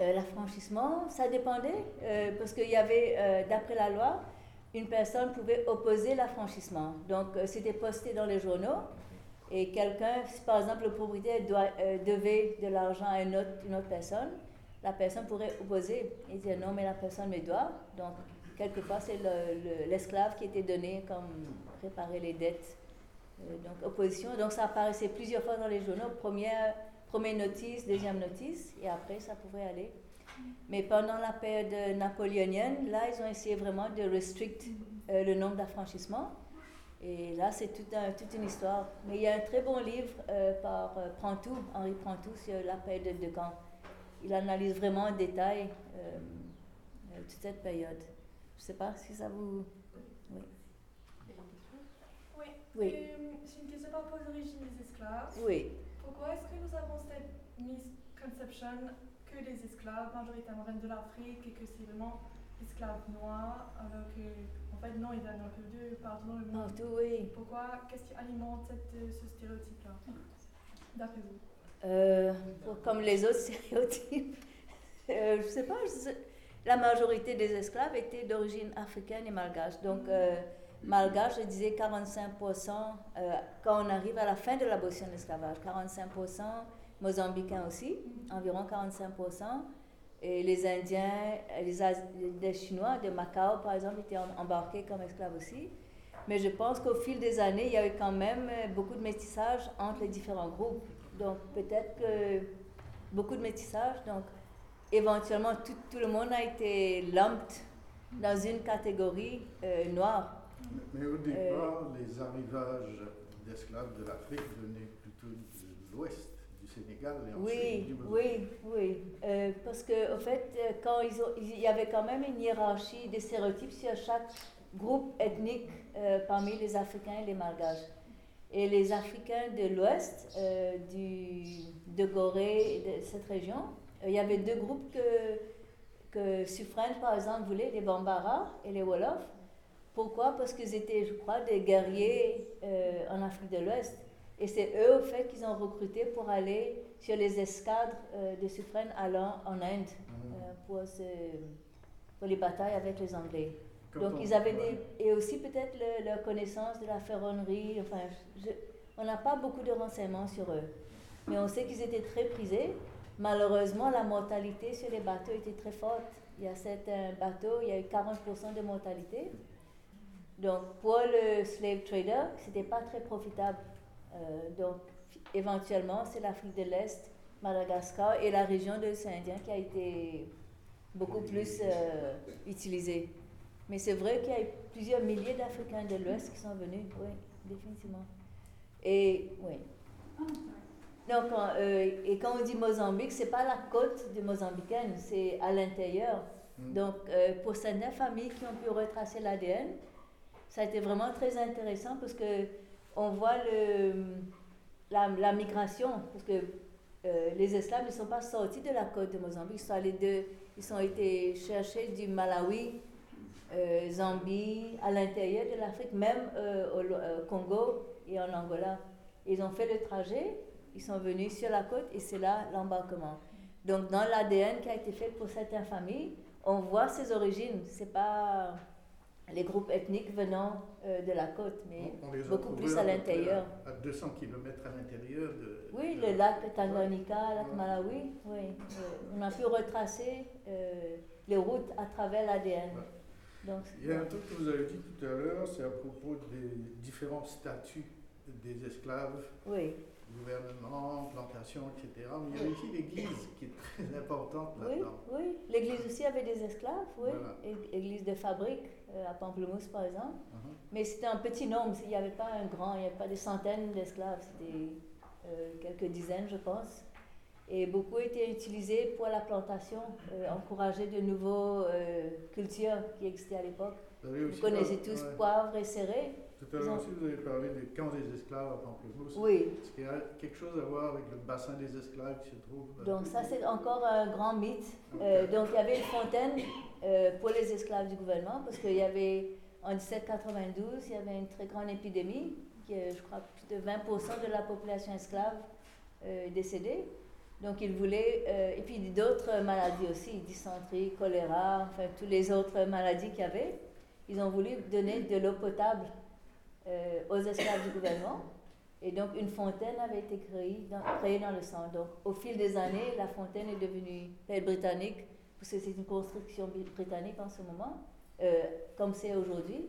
Euh, L'affranchissement, ça dépendait, euh, parce qu'il y avait, d'après la loi, une personne pouvait opposer l'affranchissement. Donc, c'était posté dans les journaux, et quelqu'un, si par exemple le propriétaire doit, devait de l'argent à une autre, une autre personne, la personne pourrait opposer et dire non, mais la personne me doit. Donc, quelquefois, c'est le- le- l'esclave qui était donné comme réparer les dettes. Euh, donc, opposition. Donc, ça apparaissait plusieurs fois dans les journaux. Première, première notice, deuxième notice, et après, ça pouvait aller. Mais pendant la période napoléonienne, là, ils ont essayé vraiment de restrict euh, le nombre d'affranchissements. Et là, c'est toute une histoire. Mais il y a un très bon livre euh, par Prantou, Henri Prantou, sur la période de Caen. Il analyse vraiment en détail toute cette période. Je ne sais pas si ça vous... Oui. Oui. Euh, J'ai une question par rapport aux origines des esclaves. Oui. Pourquoi est-ce que nous avons cette misconception que les esclaves majoritairement viennent de l'Afrique et que c'est vraiment esclaves noirs, alors que, en fait, non, ils viennent un peu de partout dans le monde? Partout, oui. Pourquoi Qu'est-ce qui alimente cette, euh, ce stéréotype-là, d'après vous? Euh, comme les autres stéréotypes. Euh, je sais pas, je sais- la majorité des esclaves étaient d'origine africaine et malgache. Donc, euh, malgache, je disais 45%, euh, quand on arrive à la fin de l'abolition de l'esclavage, 45%, mozambicains aussi, environ 45%. Et les Indiens, euh, les, les Chinois de Macao, par exemple, étaient em- embarqués comme esclaves aussi. Mais je pense qu'au fil des années, il y a eu quand même beaucoup de métissage entre les différents groupes. Donc peut-être que beaucoup de métissage. Donc éventuellement, tout, tout le monde a été lumped dans une catégorie euh, noire. Mais au départ, les arrivages d'esclaves de l'Afrique venaient plutôt de l'ouest du Sénégal et ensuite Oui, du oui, oui. Euh, parce que, au fait, euh, quand ils ont, il y avait quand même une hiérarchie des stéréotypes sur chaque groupe ethnique euh, parmi les Africains et les Malgaches. Et les Africains de l'Ouest, euh, du, de Gorée de cette région, euh, il y avait deux groupes que, que Suffren, par exemple, voulait, les Bambara et les Wolofs. Pourquoi? Parce qu'ils étaient, je crois, des guerriers euh, en Afrique de l'Ouest. Et c'est eux, au fait, qu'ils ont recruté pour aller sur les escadres euh, de Suffren allant en Inde Mhm. euh, pour, les batailles avec les Anglais. Donc on- ils avaient ouais. des... Et aussi peut-être le- leur connaissance de la ferronnerie. Enfin, je- on n'a pas beaucoup de renseignements sur eux. Mais on sait qu'ils étaient très prisés. Malheureusement, la mortalité sur les bateaux était très forte. Il y a certains bateaux, il y a eu 40% de mortalité. Donc pour le slave trader, c'était pas très profitable. Euh, donc éventuellement, c'est l'Afrique de l'Est, Madagascar et la région de l'océan Indien qui a été beaucoup plus euh, utilisée. Mais c'est vrai qu'il y a eu plusieurs milliers d'Africains de l'Ouest qui sont venus, oui, définitivement. Et oui. Donc, euh, et quand on dit Mozambique, c'est pas la côte de Mozambicaine, c'est à l'intérieur. Mm. Donc, euh, pour certaines familles qui ont pu retracer l'ADN, ça a été vraiment très intéressant parce que on voit le, la, la migration, parce que euh, les esclaves ne sont pas sortis de la côte de Mozambique, ils sont allés de, ils sont été cherchés du Malawi, Zambie, à l'intérieur de l'Afrique, même au Congo et en Angola. Ils ont fait le trajet, ils sont venus sur la côte et c'est là l'embarquement. Donc dans l'ADN qui a été fait pour certaines familles, on voit ses origines. C'est pas les groupes ethniques venant euh, de la côte, mais beaucoup plus à l'intérieur. À, à 200 km à l'intérieur de. Oui, de- le lac Tanganyika, lac Ouais. Malawi, oui. Euh, on a pu retracer euh, les routes à travers l'ADN. Ouais. Donc, Il y a un truc que vous avez dit tout à l'heure, c'est à propos des différents statuts des esclaves, oui, gouvernement, plantation, etc. Mais il y a aussi l'Église qui est très importante oui, là-dedans. oui. L'église aussi avait des esclaves, oui. Voilà. Église de fabrique, euh, à Pamplemousse par exemple. Mhm. Mais c'était un petit nombre, il n'y avait pas un grand, il n'y avait pas des centaines d'esclaves, c'était euh, quelques dizaines, je pense. Et beaucoup étaient utilisés pour la plantation, euh, encourager de nouveaux euh, cultures qui existaient à l'époque. Vous connaissez tous ouais. poivre et serré. Tout à l'heure aussi, vous avez parlé des camps des esclaves à Pamplemousse. Oui. Est-ce qu'il y a quelque chose à voir avec le bassin des esclaves qui se trouve euh, Donc ça, c'est encore un grand mythe. Euh, donc il y avait une fontaine euh, pour les esclaves du gouvernement, parce qu'il y avait, en 1792, il y avait une très grande épidémie, qui, je crois, plus de 20% de la population esclave euh, est décédée. Donc ils voulaient, et puis d'autres maladies aussi, dysenterie, choléra, enfin toutes les autres maladies qu'il y avait. Ils ont voulu donner de l'eau potable euh, aux esclaves du gouvernement. Et donc, une fontaine avait été créée dans, créée dans le sang. Donc, au fil des années, la fontaine est devenue belle britannique, parce que c'est une construction britannique en ce moment, euh, comme c'est aujourd'hui.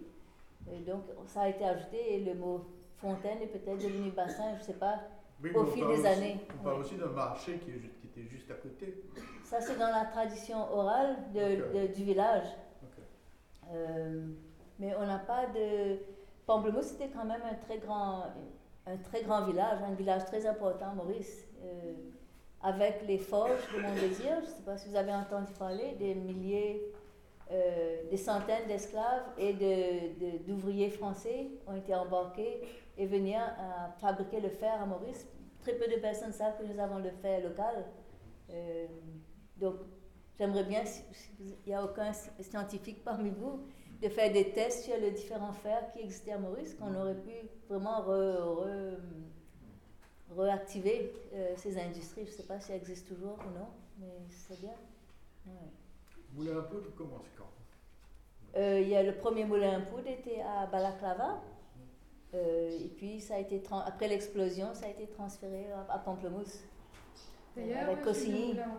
Donc, ça a été ajouté et le mot fontaine est peut-être devenu bassin, je ne sais pas. Oui, au fil des aussi- années, On parle oui. aussi d'un marché qui, est ju- qui était juste à côté. Ça, c'est dans la tradition orale de- Ok. de- du village. Euh, mais on n'a pas de. Pamplemousse, c'était quand même un très grand, un très grand village, un village très important, Maurice, euh, avec les forges de Montdésir. Je ne sais pas si vous avez entendu parler, des milliers, euh, des centaines d'esclaves et d'ouvriers français ont été embarqués et venir fabriquer le fer à Maurice. Très peu de personnes savent que nous avons le fer local. Euh, donc, j'aimerais bien, si il n'y a aucun sci- scientifique parmi vous, de faire des tests sur les différents fers qui existaient à Maurice, qu'on aurait pu vraiment re- re- réactiver euh, ces industries. Je ne sais pas si elles existent toujours ou non, mais c'est bien. Ouais. Moulin à poudre commence quand? Euh, il y a le premier moulin à poudre était à Balaclava. Euh, et puis, ça a été après l'explosion, ça a été transféré à, à Pamplemousse. D'ailleurs,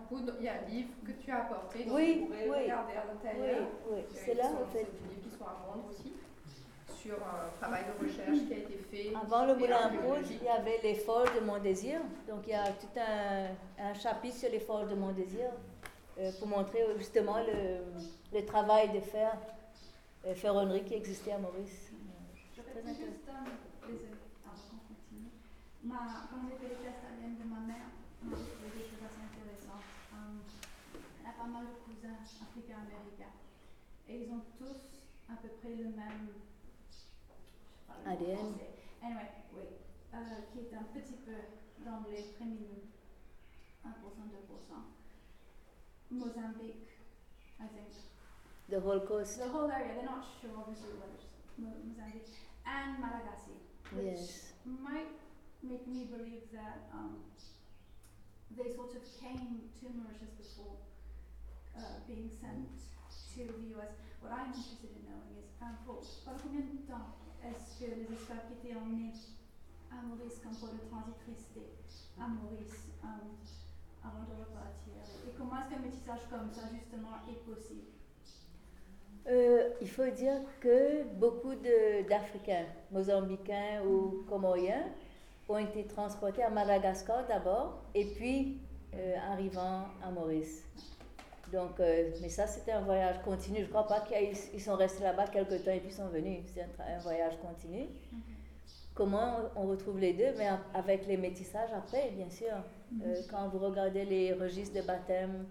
poudre, il y a un livre que tu as apporté, donc Oui, vous oui. regarder à Oui, l'intérieur. oui, Euh, c'est là sont- en fait. C'est des livres qui sont à vendre aussi, sur un travail de recherche qui a été fait. Avant le moulin archéologique. il y avait les forges de Mont-Désir. Donc, il y a tout un, un chapitre sur les forges de Mont-Désir euh, pour montrer euh, justement le, le travail de fer, euh, ferronnerie qui existait à Maurice. Très intéressant. Ma, quand j'ai fait les tests Et ils ont tous à peu près le même je sais pas le mot ADN. français. Anyway, oui. Euh, qui est un petit peu dans les préminents. 1%, 2%. Mozambique, I think. The whole coast. The whole area, they're not sure obviously whether it's Mo- Mozambique and Malagasy, which Yes. might make me believe that um, they sort of came to Mauritius before uh, being sent to the US. What I'm interested in knowing is um, pour, par combien de temps est-ce que les esclaves qui étaient emmenés à Maurice comme pour le transit resté à Maurice um, avant de repartir Et comment est-ce qu'un métissage comme ça justement est possible? Euh, il faut dire que beaucoup d'Africains, mozambicains ou comoriens, ont été transportés à Madagascar d'abord et puis euh, arrivant à Maurice. Donc, euh, mais ça, c'était un voyage continu. Je ne crois pas qu'ils sont restés là-bas quelque temps et puis sont venus. C'est un, voyage continu. Comment on retrouve les deux? Mais avec les métissages après, bien sûr. Euh, quand vous regardez les registres de baptême,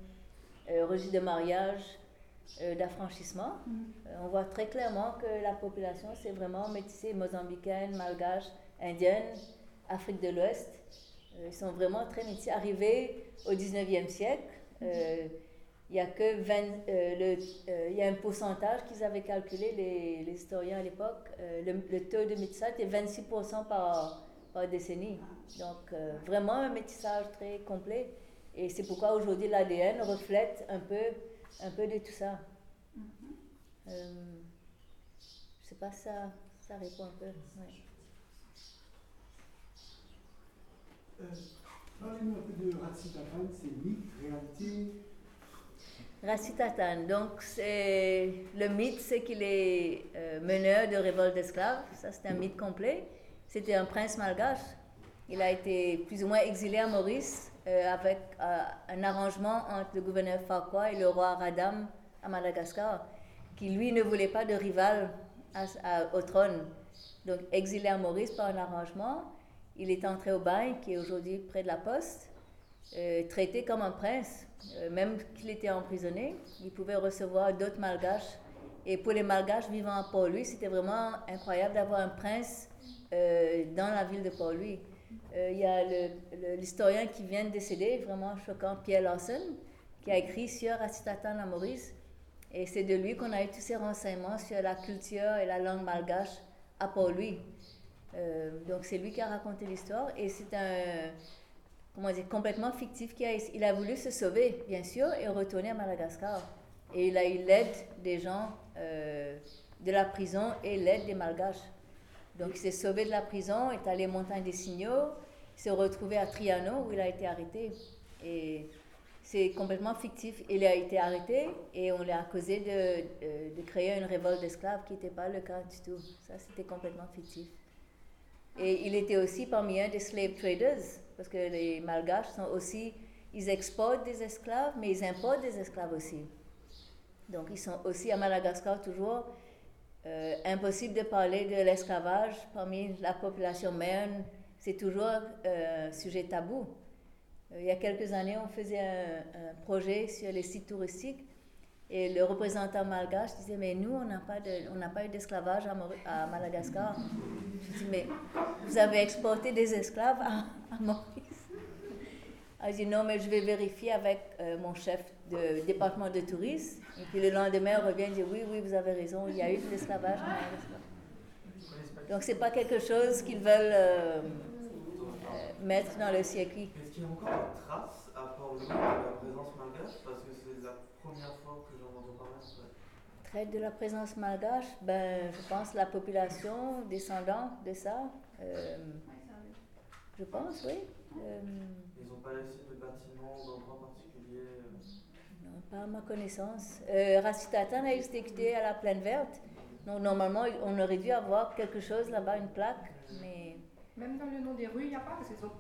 euh, registres de mariage, euh, d'affranchissement, euh, on voit très clairement que la population, c'est vraiment métissée mozambicaine, malgache, indienne, Afrique de l'Ouest. Ils sont vraiment très métissés. Arrivés au 19e siècle, euh, il y a que 20, euh, le, euh, il y a un pourcentage qu'ils avaient calculé, les, les historiens à l'époque, euh, le, le taux de métissage était 26% par, par décennie. Donc euh, vraiment un métissage très complet. Et c'est pourquoi aujourd'hui l'ADN reflète un peu, un peu de tout ça. Euh, je sais pas si ça, ça répond un peu. ouais. Euh, Parlez-nous un peu de Ratsitapan, c'est mythe, réalité. Rassitatan, donc le mythe, c'est qu'il est euh, meneur de révolte d'esclaves. Ça, c'est un mythe complet. C'était un prince malgache. Il a été plus ou moins exilé à Maurice euh, avec euh, un arrangement entre le gouverneur Farquhar et le roi Radam à Madagascar, qui lui ne voulait pas de rival au trône. Donc exilé à Maurice par un arrangement, il est entré au bain, qui est aujourd'hui près de la poste, euh, traité comme un prince. Euh, même qu'il était emprisonné, il pouvait recevoir d'autres malgaches Et pour les Malgaches vivant à Port-Louis, c'était vraiment incroyable d'avoir un prince euh, dans la ville de Port-Louis. Il y a l'historien qui vient de décéder, vraiment choquant, Pierre Lawson, qui a écrit sur Rattitatan à Maurice. Et c'est de lui qu'on a eu tous ces renseignements sur la culture et la langue malgache à Port-Louis. Donc c'est lui qui a raconté l'histoire et c'est un comment dire complètement fictif qui a il a voulu se sauver bien sûr et retourner à Madagascar et il a eu l'aide des gens euh, de la prison et l'aide des malgaches donc il s'est sauvé de la prison est allé aux des signaux s'est retrouvé à Triano où il a été arrêté et c'est complètement fictif. Il a été arrêté et on l'a accusé de, euh, de créer une révolte d'esclaves qui n'était pas le cas du tout. Ça, c'était complètement fictif. Et il était aussi parmi un des slave traders, parce que les Malgaches sont aussi, ils exportent des esclaves, mais ils importent des esclaves aussi. Donc ils sont aussi à Madagascar toujours euh, impossible de parler de l'esclavage parmi la population merne. C'est toujours euh, sujet tabou. Euh, Il y a quelques années, on faisait un projet sur les sites touristiques et le représentant malgache disait Mais nous, on n'a pas, pas eu d'esclavage à, Madagascar. Je dis Mais vous avez exporté des esclaves à, Maurice Elle dit Non, mais je vais vérifier avec euh, mon chef de département de tourisme. Et puis le lendemain, elle revient et dit Oui, oui, vous avez raison, il y a eu de l'esclavage à Madagascar. Donc, ce n'est pas quelque chose qu'ils veulent euh, euh, mettre dans le circuit. Est-ce qu'il y a encore des traces à Port-Louis de la présence malgache? Première fois que j'en entends parler. Traite de la présence malgache, ben, je pense la population descendant de ça. euh, je pense, oui. Euh, Ils n'ont pas laissé de bâtiments ou d'endroits particuliers euh, non, pas à ma connaissance. Euh, Rassitatan a été exécuté à la plaine verte. Donc, normalement, on aurait dû avoir quelque chose là-bas, une plaque. Mais Même dans le nom des rues, il n'y a pas, parce qu'ils ont.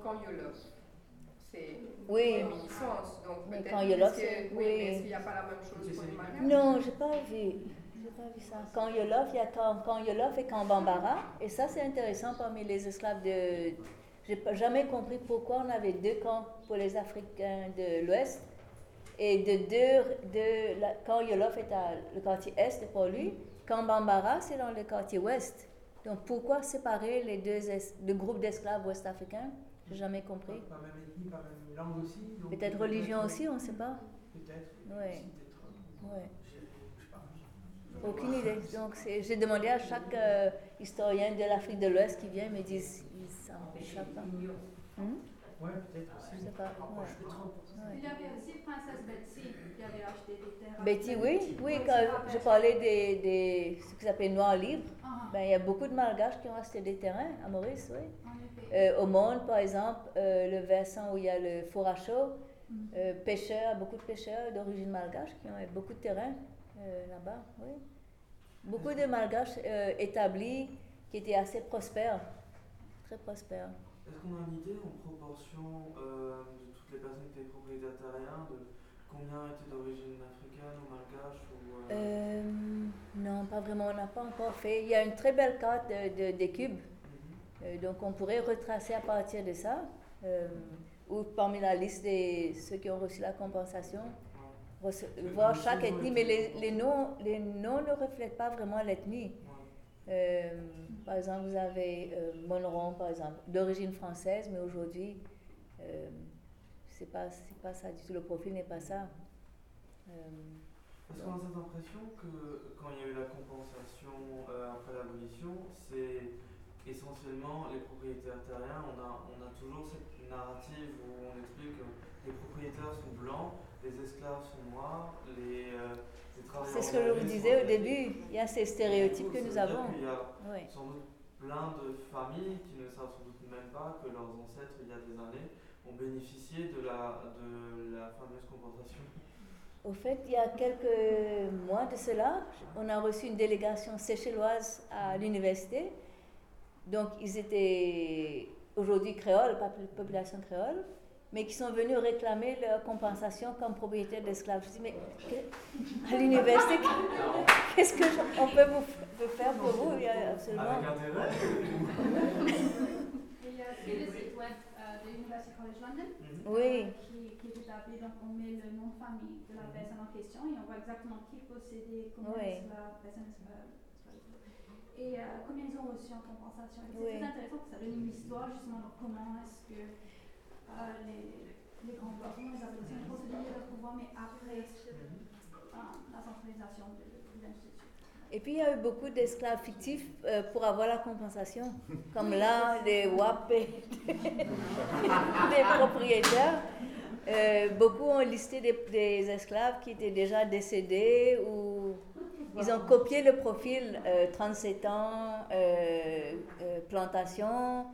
C'est Oui. réminiscence. Donc Mais que- c'est- oui, est-ce qu'il n'y a pas la même chose pour les non, j'ai pas vu. J'ai pas vu ça. Quand Yolof, il y a quand, quand Yolof et quand Bambara. Et ça, c'est intéressant parmi les esclaves de. J'ai jamais compris pourquoi on avait deux camps pour les Africains de l'Ouest. Et de deux. De la, quand Yolof est à le quartier Est pour lui, quand Bambara, c'est dans le quartier Ouest. Donc pourquoi séparer les deux, es- deux groupes d'esclaves ouest-africains J'ai jamais compris. Pas même ethnie, pas même langue aussi. Peut-être religion aussi, on ne sait pas. Peut-être. Ouais. Sais pas. Aucune idée. Donc, j'ai demandé à chaque euh, historien de l'Afrique de l'Ouest qui vient, ils me disent, ils s'en échappent pas. Ouais, peut-être aussi. Je sais pas. Ouais. Ouais. Il y avait aussi Princesse Betsy qui avait acheté des terrains. Betty, oui, oui, quand je parlais des, des ce qu'ils appellent noirs libres, Ah, ben, il y a beaucoup de malgaches qui ont acheté des terrains à Maurice, oui. Euh, au Monde, par exemple, euh, le versant où il y a le four à chaud, Mm. euh, pêcheurs, beaucoup de pêcheurs d'origine malgache qui ont eu beaucoup de terrain euh, là-bas, oui. Beaucoup de malgaches euh, établis qui étaient assez prospères, très prospères. Est-ce qu'on a une idée en proportion euh, de toutes les personnes qui étaient propriétaires terriens, de combien étaient d'origine africaine ou malgache ou, euh, Euh, non, pas vraiment, on n'a pas encore fait. Il y a une très belle carte de- de- des cubes, mhm. euh, donc on pourrait retracer à partir de ça, euh, ou parmi la liste des ceux qui ont reçu la compensation, voir chaque ethnie, mais les, les noms, les noms ne reflètent pas vraiment l'ethnie. Euh, par exemple, vous avez euh, Monron, par exemple, d'origine française, mais aujourd'hui, euh, c'est pas, pas ça du tout, le profil n'est pas ça. Euh, Est-ce qu'on a cette impression que quand il y a eu la compensation euh, après l'abolition, c'est essentiellement les propriétaires terriens? On a, on a toujours cette narrative où on explique que les propriétaires sont blancs, les esclaves sont noirs, les, euh, les travailleurs c'est ce que je vous disais au début, il y a ces stéréotypes que nous avons. qu'il y a Oui. sans doute plein de familles qui ne savent sans doute même pas que leurs ancêtres, il y a des années, ont bénéficié de la, de la fameuse compensation. Au fait, il y a quelques mois de cela, on a reçu une délégation séchelloise à l'université. Donc, ils étaient aujourd'hui créoles, population créole, mais qui sont venus réclamer leur compensation comme propriétaires d'esclaves. Je dis, mais que- à l'université, qu'est-ce que je- on peut vous vous faire pour vous? Il y a absolument. Avec intérêt Il y a aussi le site web de l'Université College London. Oui. qui, qui est établi. Donc, on met le nom de famille de la personne en question et on voit exactement qui possédait, combien Oui. la personne et euh, combien ils ont reçu en compensation. C'est Oui. très intéressant parce que ça donne une histoire justement de comment est-ce que euh, les, les grands blocs, comment ils avaient aussi une procédure de pouvoir, mais après la centralisation de, de l'industrie. Et puis il y a eu beaucoup d'esclaves fictifs euh, pour avoir la compensation. Comme là, les WAP et les propriétaires. Euh, beaucoup ont listé des, des esclaves qui étaient déjà décédés ou ils ont copié le profil euh, 37 ans, euh, euh, plantation,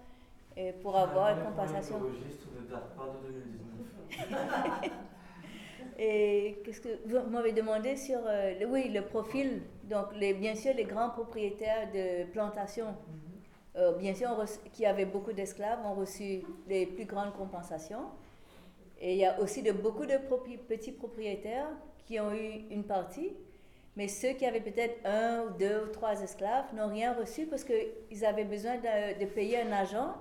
euh, pour avoir une compensation. Le registre ne date pas de 2019. Et qu'est-ce que vous m'avez demandé sur euh, le- oui le profil. Donc les bien sûr les grands propriétaires de plantations. Euh, bien sûr reçu- qui avaient beaucoup d'esclaves ont reçu les plus grandes compensations. Et il y a aussi de beaucoup de propri- petits propriétaires qui ont eu une partie. Mais ceux qui avaient peut-être un ou deux ou trois esclaves n'ont rien reçu parce qu'ils avaient besoin de, de payer un agent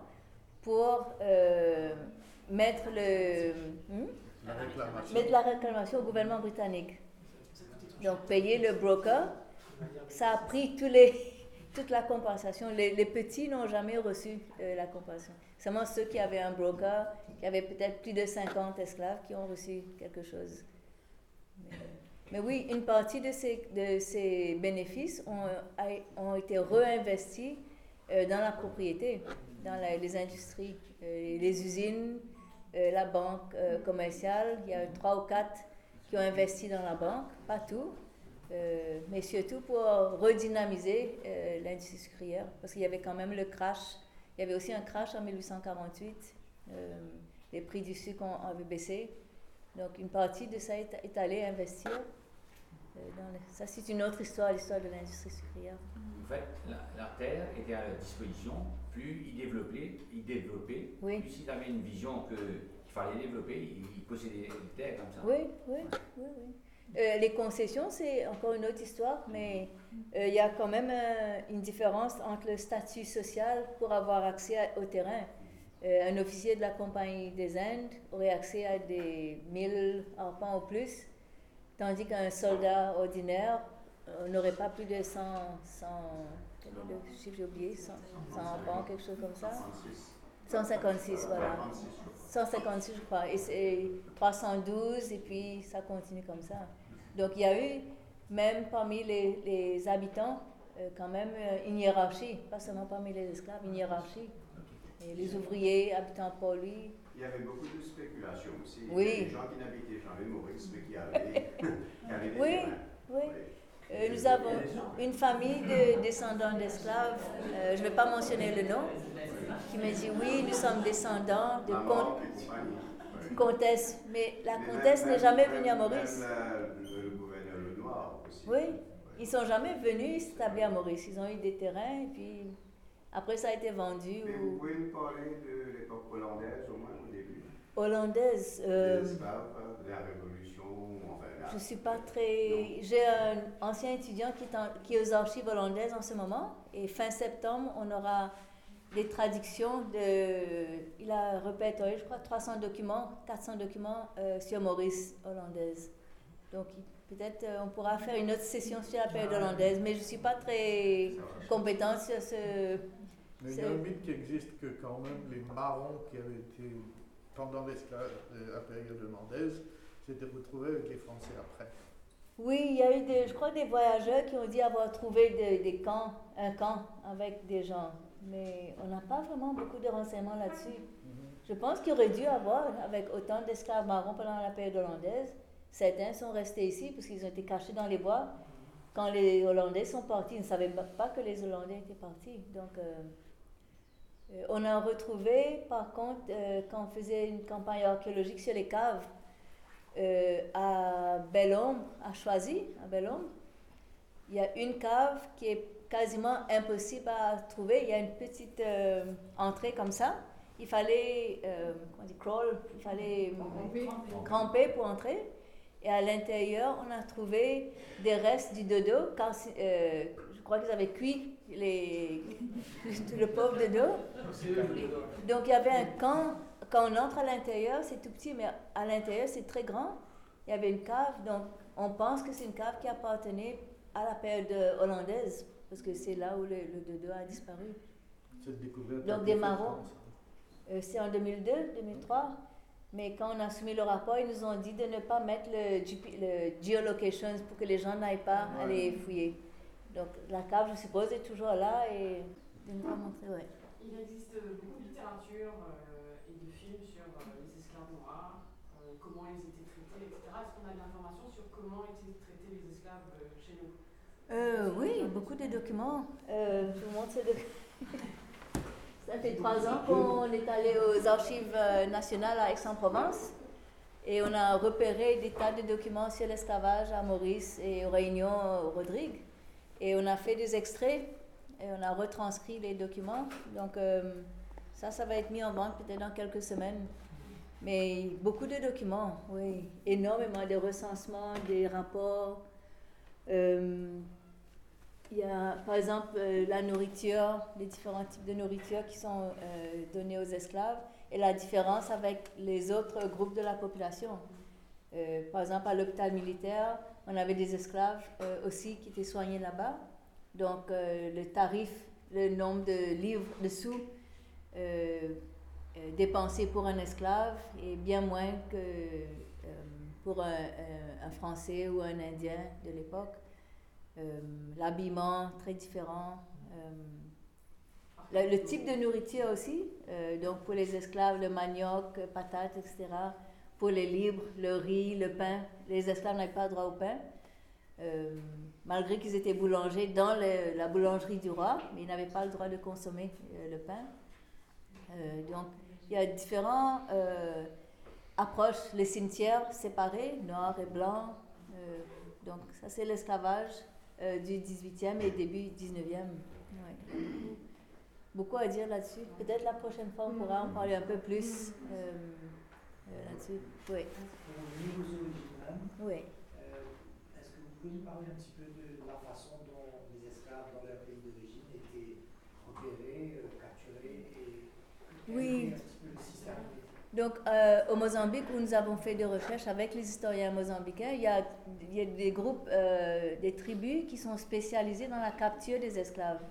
pour euh, mettre le hmm? La réclamation. mettre la réclamation au gouvernement britannique. Donc payer le broker, ça a pris tous les, toute la compensation. Les, les petits n'ont jamais reçu euh, la compensation. Seulement ceux qui avaient un broker, qui avaient peut-être plus de 50 esclaves, qui ont reçu quelque chose. Mais, mais oui, une partie de ces, de ces bénéfices ont, a- ont été réinvestis euh, dans la propriété, dans les industries, euh, les usines, euh, la banque euh, commerciale. Il y a trois ou quatre qui ont investi dans la banque, pas tout, mais surtout pour redynamiser l'industrie sucrière, parce qu'il y avait quand même le crash. Il y avait aussi un crash en 1848. euh, les prix du sucre avaient baissé. Donc une partie de ça est, allée investir. ça, c'est une autre histoire, l'histoire de l'industrie sucrière. En fait, la, la terre était à leur disposition. Plus ils développaient, ils développaient. Oui. Plus ils avaient une vision que- qu'il fallait développer, ils possédaient les terres comme ça. Oui, oui, oui. oui. Euh, les concessions, c'est encore une autre histoire, mais euh, il y a quand même euh, une différence entre le statut social pour avoir accès à- au terrain. Un officier de la Compagnie des Indes aurait accès à des 1000 arpents ou plus, tandis qu'un soldat ordinaire euh, n'aurait pas plus de 100, 100 quel est le chiffre, j'ai oublié, 100, 100 arpents, quelque chose comme ça. 156, voilà. 156, je crois. Et c'est 312, et puis ça continue comme ça. Donc il y a eu, même parmi les, les habitants, euh, quand même euh, une hiérarchie, pas seulement parmi les esclaves, une hiérarchie. Et les ouvriers habitant pour lui. Il y avait beaucoup de spéculation aussi. Oui. Il y a des gens qui n'habitaient jamais Maurice, mais qui avaient, qui avaient des Oui, terrains. oui. Euh, nous avons une famille de descendants d'esclaves, euh, je ne vais pas mentionner le nom, qui me dit oui, nous sommes descendants de Maman comte- comtesse, mais la comtesse n'est jamais venue à Maurice. aussi. Oui, ils sont jamais venus s'établir à Maurice. Ils ont eu des terrains et puis après ça a été vendu Mais vous pouvez nous parler de l'époque hollandaise au moins au début? Hollandaises. euh, Des esclaves, hein, la Révolution, je ne suis pas très. J'ai un ancien étudiant qui est, en- qui est aux archives hollandaises en ce moment et fin septembre on aura des traductions de. Il a répertorié, je crois, 300 documents, 400 documents euh, sur Maurice hollandaise. Donc peut-être euh, on pourra faire une autre session sur la période hollandaise, mais je ne suis pas très compétente sur ce. Mais il y a un mythe qui existe que quand même les marrons qui avaient été pendant l'esclave- euh, la période hollandaise s'étaient retrouvés avec les Français après. Oui, il y a eu, des, je crois, des voyageurs qui ont dit avoir trouvé des, des camps, un camp avec des gens. Mais on n'a pas vraiment beaucoup de renseignements là-dessus. Je pense qu'il aurait dû avoir, avec autant d'esclaves marrons pendant la période hollandaise, certains sont restés ici parce qu'ils ont été cachés dans les bois. Quand les Hollandais sont partis, ils ne savaient pas que les Hollandais étaient partis. Donc, euh, euh, on a retrouvé, par contre, euh, quand on faisait une campagne archéologique sur les caves, euh, à Belle-Ombre, à Choisy, à Belle-Ombre, il y a une cave qui est quasiment impossible à trouver. Il y a une petite euh, entrée comme ça. Il fallait, euh, comment on dit, crawl, il fallait grimper pour entrer. Et à l'intérieur, on a trouvé des restes du dodo, car euh, je crois qu'ils avaient cuit les, le pauvre dodo. Donc il y avait un camp, quand on entre à l'intérieur, c'est tout petit, mais à l'intérieur, c'est très grand. Il y avait une cave, donc on pense que c'est une cave qui appartenait à la période hollandaise, parce que c'est là où le, le dodo a disparu. Cette découverte. a Donc été des marrons. Euh, c'est en 2002, 2003. Mais quand on a soumis le rapport, ils nous ont dit de ne pas mettre le, GP le geolocation pour que les gens n'aillent pas Ouais. aller fouiller. Donc la cave, je suppose, est toujours là et de nous pas montrer, ouais. Il existe beaucoup de littérature euh, films sur euh, les esclaves noirs, euh, comment ils étaient traités, etc. Est-ce qu'on a de l'information sur comment étaient traités les esclaves euh, chez nous? Euh, oui, beaucoup de documents. Euh, je vous montre ces documents. Ça fait trois ans qu'on est allé aux archives nationales à Aix-en-Provence et on a repéré des tas de documents sur l'esclavage à Maurice et aux Réunions Rodrigue. Et on a fait des extraits et on a retranscrit les documents. Donc euh, ça, ça va être mis en vente peut-être dans quelques semaines. Mais beaucoup de documents, oui. Énormément de recensements, des rapports. Euh, il y a par exemple euh, la nourriture, les différents types de nourriture qui sont euh, donnés aux esclaves et la différence avec les autres groupes de la population. Par exemple, à l'hôpital militaire, on avait des esclaves aussi qui étaient soignés là-bas. Donc, le tarif, le nombre de livres, de sous euh, euh, dépensés pour un esclave est bien moins que euh, pour un, Français ou un Indien de l'époque. Euh, L'habillement, très différent. Le, type de nourriture aussi. donc, pour les esclaves, le manioc, patates, etc. Pour les libres, le riz, le pain. Les esclaves n'avaient pas droit au pain. Malgré qu'ils étaient boulangers dans la boulangerie du roi, mais ils n'avaient pas le droit de consommer le pain. Euh, donc, il y a différentes euh, approches. Les cimetières séparés, noir et blanc. Euh, donc, ça, c'est l'esclavage euh, du 18e et début 19e. Ouais. Beaucoup à dire là-dessus. Peut-être la prochaine fois, on pourra en parler un peu plus euh, euh, là-dessus. Oui. Oui. est-ce que vous pouvez nous parler un petit peu de la façon dont les esclaves dans leur pays d'origine étaient repérés, euh, capturés et Oui. Donc, euh, au Mozambique, où nous avons fait des recherches avec les historiens mozambicains, il y a, des groupes, euh, des tribus qui sont spécialisées dans la capture des esclaves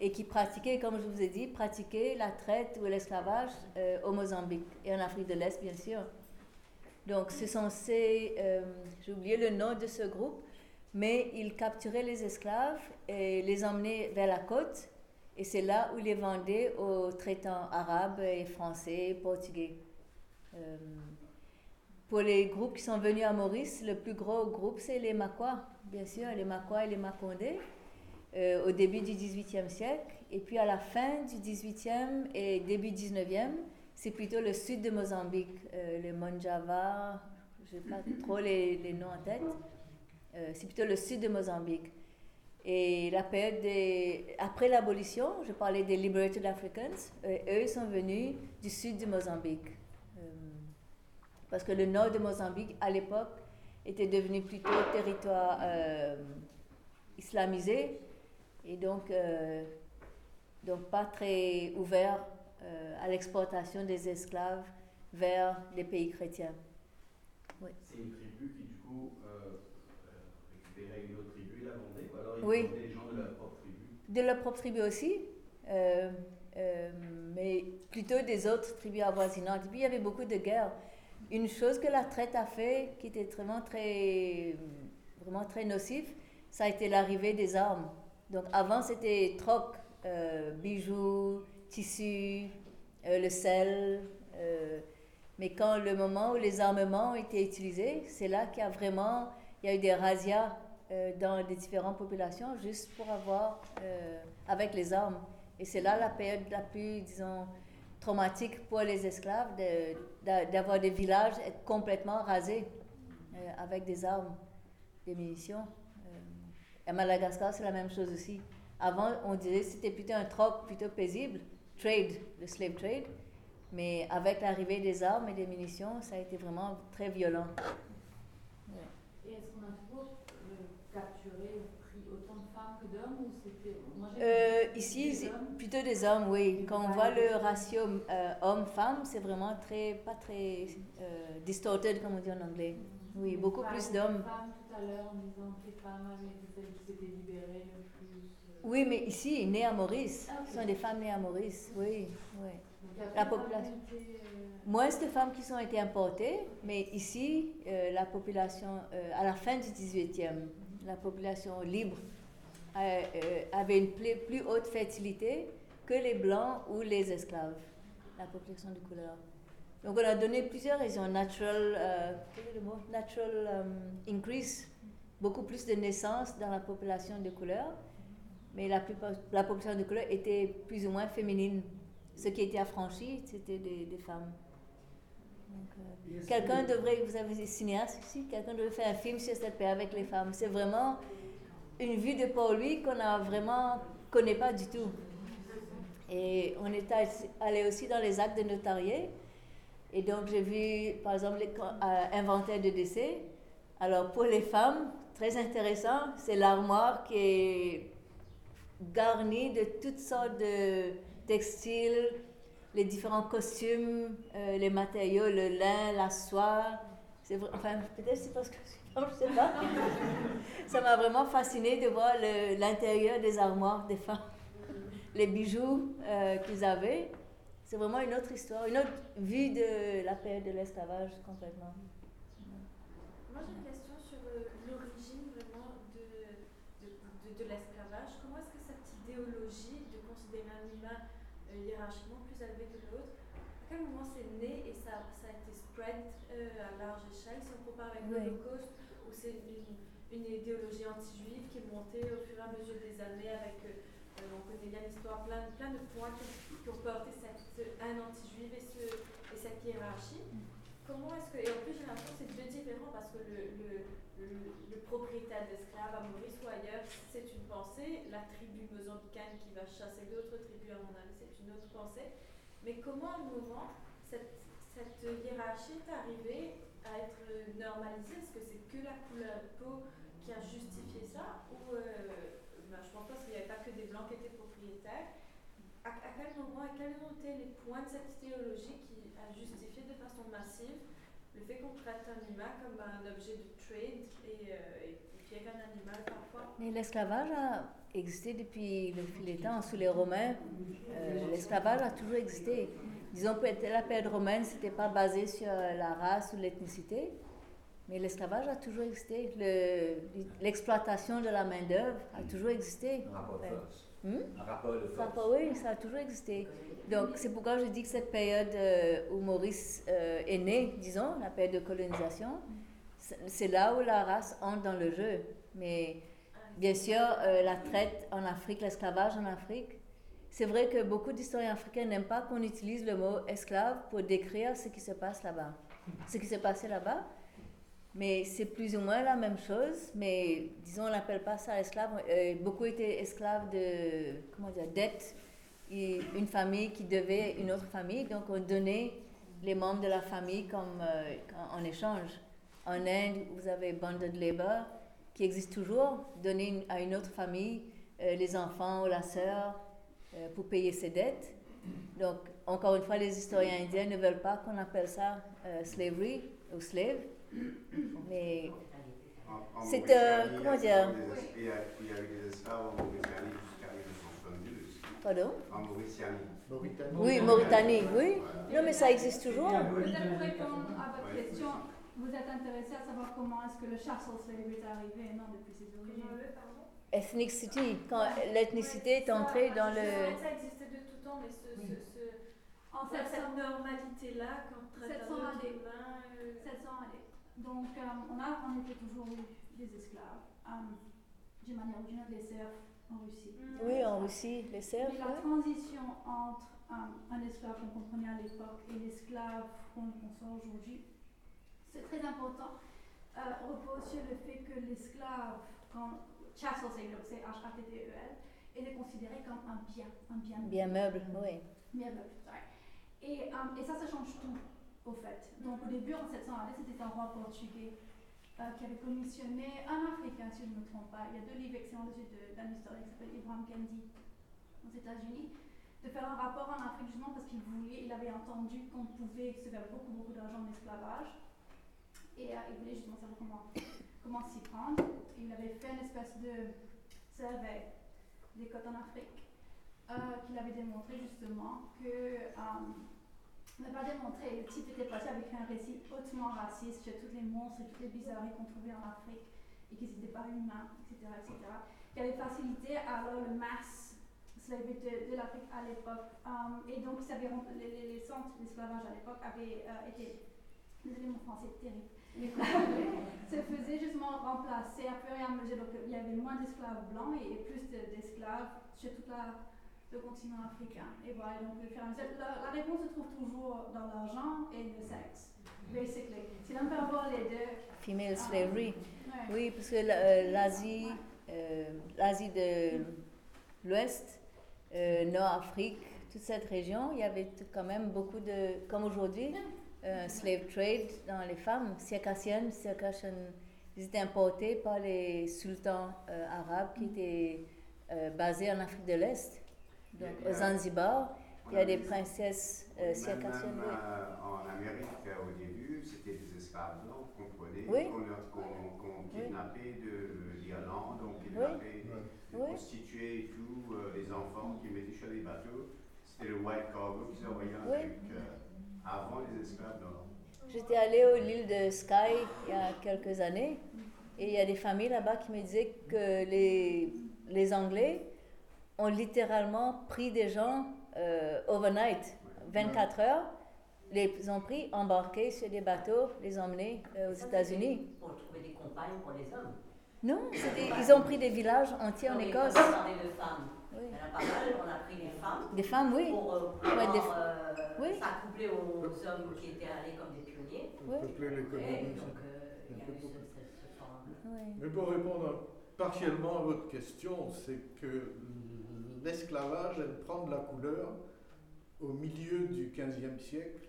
et qui pratiquaient, comme je vous ai dit, pratiquaient la traite ou l'esclavage euh, au Mozambique et en Afrique de l'Est, bien sûr. Donc, ce sont ces, j'ai oublié le nom de ce groupe, mais ils capturaient les esclaves et les emmenaient vers la côte, et c'est là où ils les vendaient aux traitants arabes et français, portugais. Euh, pour les groupes qui sont venus à Maurice, le plus gros groupe, c'est les Maquas, bien sûr, les Maquas et les Macondés, euh, au début du 18e siècle. Et puis à la fin du 18e et début 19e, c'est plutôt le sud de Mozambique, euh, le Monjava, je n'ai pas trop les, les noms en tête. Euh, c'est plutôt le sud de Mozambique. Et la période des... après l'abolition, je parlais des Liberated Africans, euh, eux sont venus du sud de Mozambique. Euh, parce que le nord de Mozambique, à l'époque, était devenu plutôt territoire euh, islamisé et donc, donc pas très ouvert à l'exportation des esclaves vers les pays chrétiens. C'est une tribu du coup, euh, euh, récupérait une autre tribu et la vendait, ou alors ils Oui. gens de leur propre tribu De leur propre tribu aussi, euh, euh, mais plutôt des autres tribus avoisinantes. Et puis il y avait beaucoup de guerres. Une chose que la traite a fait, qui était vraiment très, vraiment très nocif, ça a été l'arrivée des armes. Donc avant c'était troc, euh, bijoux, tissus, le sel. mais quand le moment où les armements ont été utilisés, c'est là qu'il y a vraiment, il y a eu des razzias euh, dans les différentes populations juste pour avoir euh, avec les armes. Et c'est là la période la plus, disons, traumatique pour les esclaves d'avoir des villages complètement rasés euh, avec des armes, des munitions. À Madagascar, c'est la même chose aussi. Avant, on disait que c'était plutôt un troc plutôt paisible, trade, le slave trade. Mais avec l'arrivée des armes et des munitions, ça a été vraiment très violent. Et est-ce qu'on a capturé pris autant de femmes que d'hommes ou c'était. Euh, ici, des plutôt des hommes, oui. Quand on voit le ratio euh, homme-femme, c'est vraiment très, pas très euh, distorted, comme on dit en anglais. Oui, beaucoup Femmes- plus d'hommes. Femmes tout à l'heure en disant que les femmes avaient celles qui s'étaient libérées le plus. euh, Oui, mais ici, nées à Maurice. Ah, ok. Ce sont des femmes nées à Maurice, oui. oui. donc La plus population. d'affinité, euh, Moins de femmes qui sont été importées, mais ici, euh, la population, euh, à la fin du 18e, la population libre euh, euh, avait une plus, haute fertilité que les blancs ou les esclaves, la population de couleur. Donc on a donné plusieurs raisons. Natural, euh, le mot? Natural euh, increase, beaucoup plus de naissances dans la population de couleur, mais la, la population de couleur était plus ou moins féminine. Ceux qui étaient affranchis, c'était des femmes. Euh, quelqu'un que- devrait, vous avez des cinéastes ici, quelqu'un devrait faire un film sur cette paix avec les femmes. C'est vraiment une vue de Paul-Louis qu'on a vraiment connaît pas du tout. Et on est allé- aussi dans les actes de notarié. Et donc j'ai vu, par exemple, co- euh, de décès. Alors pour les femmes, très intéressant, c'est l'armoire qui est garnie de toutes sortes de textiles, les différents costumes, euh, les matériaux, le lin, la soie. Enfin, peut-être c'est parce que femme, je sais pas. Ça m'a vraiment fasciné de voir l'intérieur des armoires des femmes, les bijoux euh, qu'ils avaient. C'est vraiment une autre histoire, une autre vue de la période de l'esclavage complètement. Moi j'ai une question sur euh, l'origine vraiment de, de l'esclavage. Comment est-ce que cette idéologie de considérer un humain euh, hiérarchiquement plus élevé que l'autre, à quel moment c'est né et ça, ça a été spread euh, à large échelle Si on compare avec Oui. l'Holocauste, où c'est une, une idéologie anti-juive qui est montée au fur et à mesure des années avec, euh, euh, on connaît bien l'histoire, plein, plein de points qui, qui ont porté cette, un anti-juif et, ce, et cette hiérarchie. Comment est-ce que. Et en plus, j'ai l'impression que c'est deux différents parce que le, le, le, propriétaire d'esclaves à Maurice ou ailleurs, c'est une pensée. La tribu mozambicaine qui va chasser d'autres tribus, à mon avis, c'est une autre pensée. Mais comment, à un moment, cette, cette hiérarchie est arrivée à être normalisée? Est-ce que c'est que la couleur de peau qui a justifié ça? Ou. Euh, ben, je pense pas qu'il n'y avait pas que des blancs qui étaient propriétaires. À, à quel moment, et quels ont été les points de cette idéologie qui a justifié de façon massive le fait qu'on traite un humain comme un objet de trade et, euh, et, puis qu'un animal parfois Mais l'esclavage a existé depuis le fil des temps. Sous les Romains, euh, l'esclavage a toujours existé. Disons que la période romaine, c'était pas basé sur la race ou l'ethnicité, mais l'esclavage a toujours existé. Le- L'exploitation de la main-d'œuvre a toujours existé. Un. Hmm? Un rapport de force. oui, ça a toujours existé. Donc, c'est pourquoi je dis que cette période euh, où Maurice euh, est né, disons, la période de colonisation, c'est c'est là où la race entre dans le jeu. Mais bien sûr, euh, la traite en Afrique, l'esclavage en Afrique, c'est vrai que beaucoup d'historiens africains n'aiment pas qu'on utilise le mot esclave pour décrire ce qui se passe là-bas. Ce qui s'est passé là-bas, mais c'est plus ou moins la même chose, mais disons, on n'appelle pas ça esclave. Euh, beaucoup étaient esclaves de, comment dire, dette. Et une famille qui devait une autre famille, donc on donnait les membres de la famille comme euh, en échange. En Inde, vous avez bonded labor qui existe toujours, donner à une autre famille euh, les enfants ou la sœur pour payer ses dettes. Donc, encore une fois, les historiens indiens ne veulent pas qu'on appelle ça slavery ou slave, mais en c'est, euh, comment dire? Des- Il y a, il y a eu des esclaves en Mauritanie jusqu'à 1972. Pardon? Oui, Mauritanie, oui. Non, mais ça existe toujours. Peut-être pour répondre à votre question, vous êtes intéressé à savoir comment est-ce que le slavery est arrivé, non, depuis ses origines? Ethnicity, quand l'ethnicité est entrée dans le... Ça existait de tout temps, mais ce, ce, ce, En 700 cette normalité-là, quand on traite 700 un autre années. Humain, 700 années. Donc, euh, on a en effet toujours eu des esclaves. Euh, D'une manière ou d'une autre, les serfs en Russie. Oui, en Russie, les serfs, Mais la ouais. transition entre euh, un esclave qu'on comprenait à l'époque et l'esclave qu'on conçoit aujourd'hui, c'est très important, euh, repose sur le fait que l'esclave, quand chattel, c'est donc c'est H-A-T-T-E-L, était considéré comme un bien, un bien Bien meuble, oui. Bien meuble, sorry. Et, et ça, ça change tout, au fait. Donc au début, en 700 années, c'était un roi portugais euh, qui avait commissionné un Africain, si je ne me trompe pas. Il y a deux livres excellents dessus de- d'un historien qui s'appelle Ibrahim Kendi aux États-Unis, de faire un rapport en Afrique justement parce qu'il voulait, il avait entendu qu'on pouvait se faire beaucoup, beaucoup d'argent en esclavage. Et euh, il voulait justement savoir comment, comment s'y prendre. Et il avait fait une espèce de survey des côtes en Afrique euh, qu'il avait démontré justement que. On n'a pas démontré, le type était passé avec un récit hautement raciste sur tous les monstres et toutes les bizarreries qu'on trouvait en Afrique et qu'ils n'étaient pas humains, etc., etc. Qui avait facilité alors le mass slavery de, de l'Afrique à l'époque. Euh, et donc, ça avait rem- les, les- les centres d'esclavage à l'époque avaient euh, été. Désolé, mon français est terrible. se faisait justement remplacer à fur et à mesure. Donc, il y avait moins d'esclaves blancs et, et plus de- d'esclaves sur tout la- le continent africain. Et voilà, donc, mesure, la, la réponse se trouve toujours dans l'argent et le sexe, basically. Si l'on peut avoir les deux. Female Ah, slavery. ouais. Oui, parce que euh, l'Asie, euh, l'Asie de l'Ouest, euh, Nord-Afrique, toute cette région, il y avait quand même beaucoup de, comme aujourd'hui, euh, slave trade dans les femmes circassiennes, circassiennes, ils étaient importés par les sultans arabes qui étaient euh, basés en Afrique de l'Est. Donc au Zanzibar, il y a des vu- princesses euh, circassiennes. euh, en Amérique, euh, au début, c'était des esclaves blancs qu'on prenait, Oui. qu'on qu'on Oui. kidnappait de l'Irlande, on kidnappait des Oui. prostituées et tout, euh, les enfants qui mettaient sur les bateaux. C'était le white cargo qu'ils envoyaient en Oui. Euh, avant les esclaves blancs. J'étais allée aux l'île de Skye il y a quelques années et il y a des familles là-bas qui me disaient que les, les Anglais ont littéralement pris des gens euh, overnight, 24 heures, les ont pris, embarqués sur des bateaux, les emmenés euh, aux États-Unis. Pour trouver des compagnes pour les hommes. Non, c'était- ils ont pris des villages entiers en Non, mais Écosse. on de femmes. Oui. Il y en a pas mal, on a pris des femmes. Des femmes, oui. Pour, euh, Ouais, des euh, oui. s'accoupler aux hommes qui étaient allés comme des pionniers. Oui. Peupler l'économie. Et donc, euh, il y a eu ce, ce, ce format. Mais pour répondre partiellement à votre question, c'est que l'esclavage, elle prend de la couleur au milieu du XVe siècle,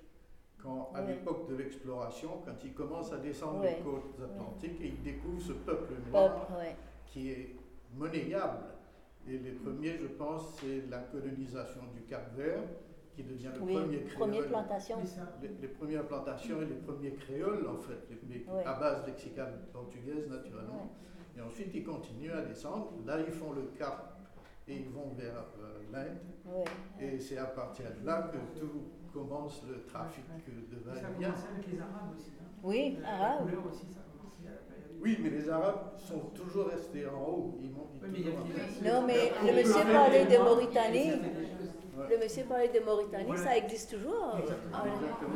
quand, à Oui. l'époque de l'exploration, quand ils commencent à descendre Oui. les côtes atlantiques et ils découvrent ce peuple noir Peuple, qui est monnayable. Et les premiers, je pense, c'est la colonisation du Cap-Vert, qui devient le Oui, premier créole. première plantation. Les, les premières plantations et les premiers créoles, en fait, les- mais à base lexicale portugaise, naturellement. Et ensuite, ils continuent à descendre. Là, ils font le cap et ils vont vers euh, l'Inde. Ouais. Et c'est à partir de là que tout commence le trafic de Ça a commencé avec les Arabes aussi. hein. Oui, La- Arabes. La couleur aussi, ça a commencé à la période. Oui, mais les Arabes sont toujours restés en haut. Ils montent Oui, mais. Non, mais le monsieur parlait de Mauritanie. Le monsieur parlait de Mauritanie, Voilà. ça existe toujours. Exactement.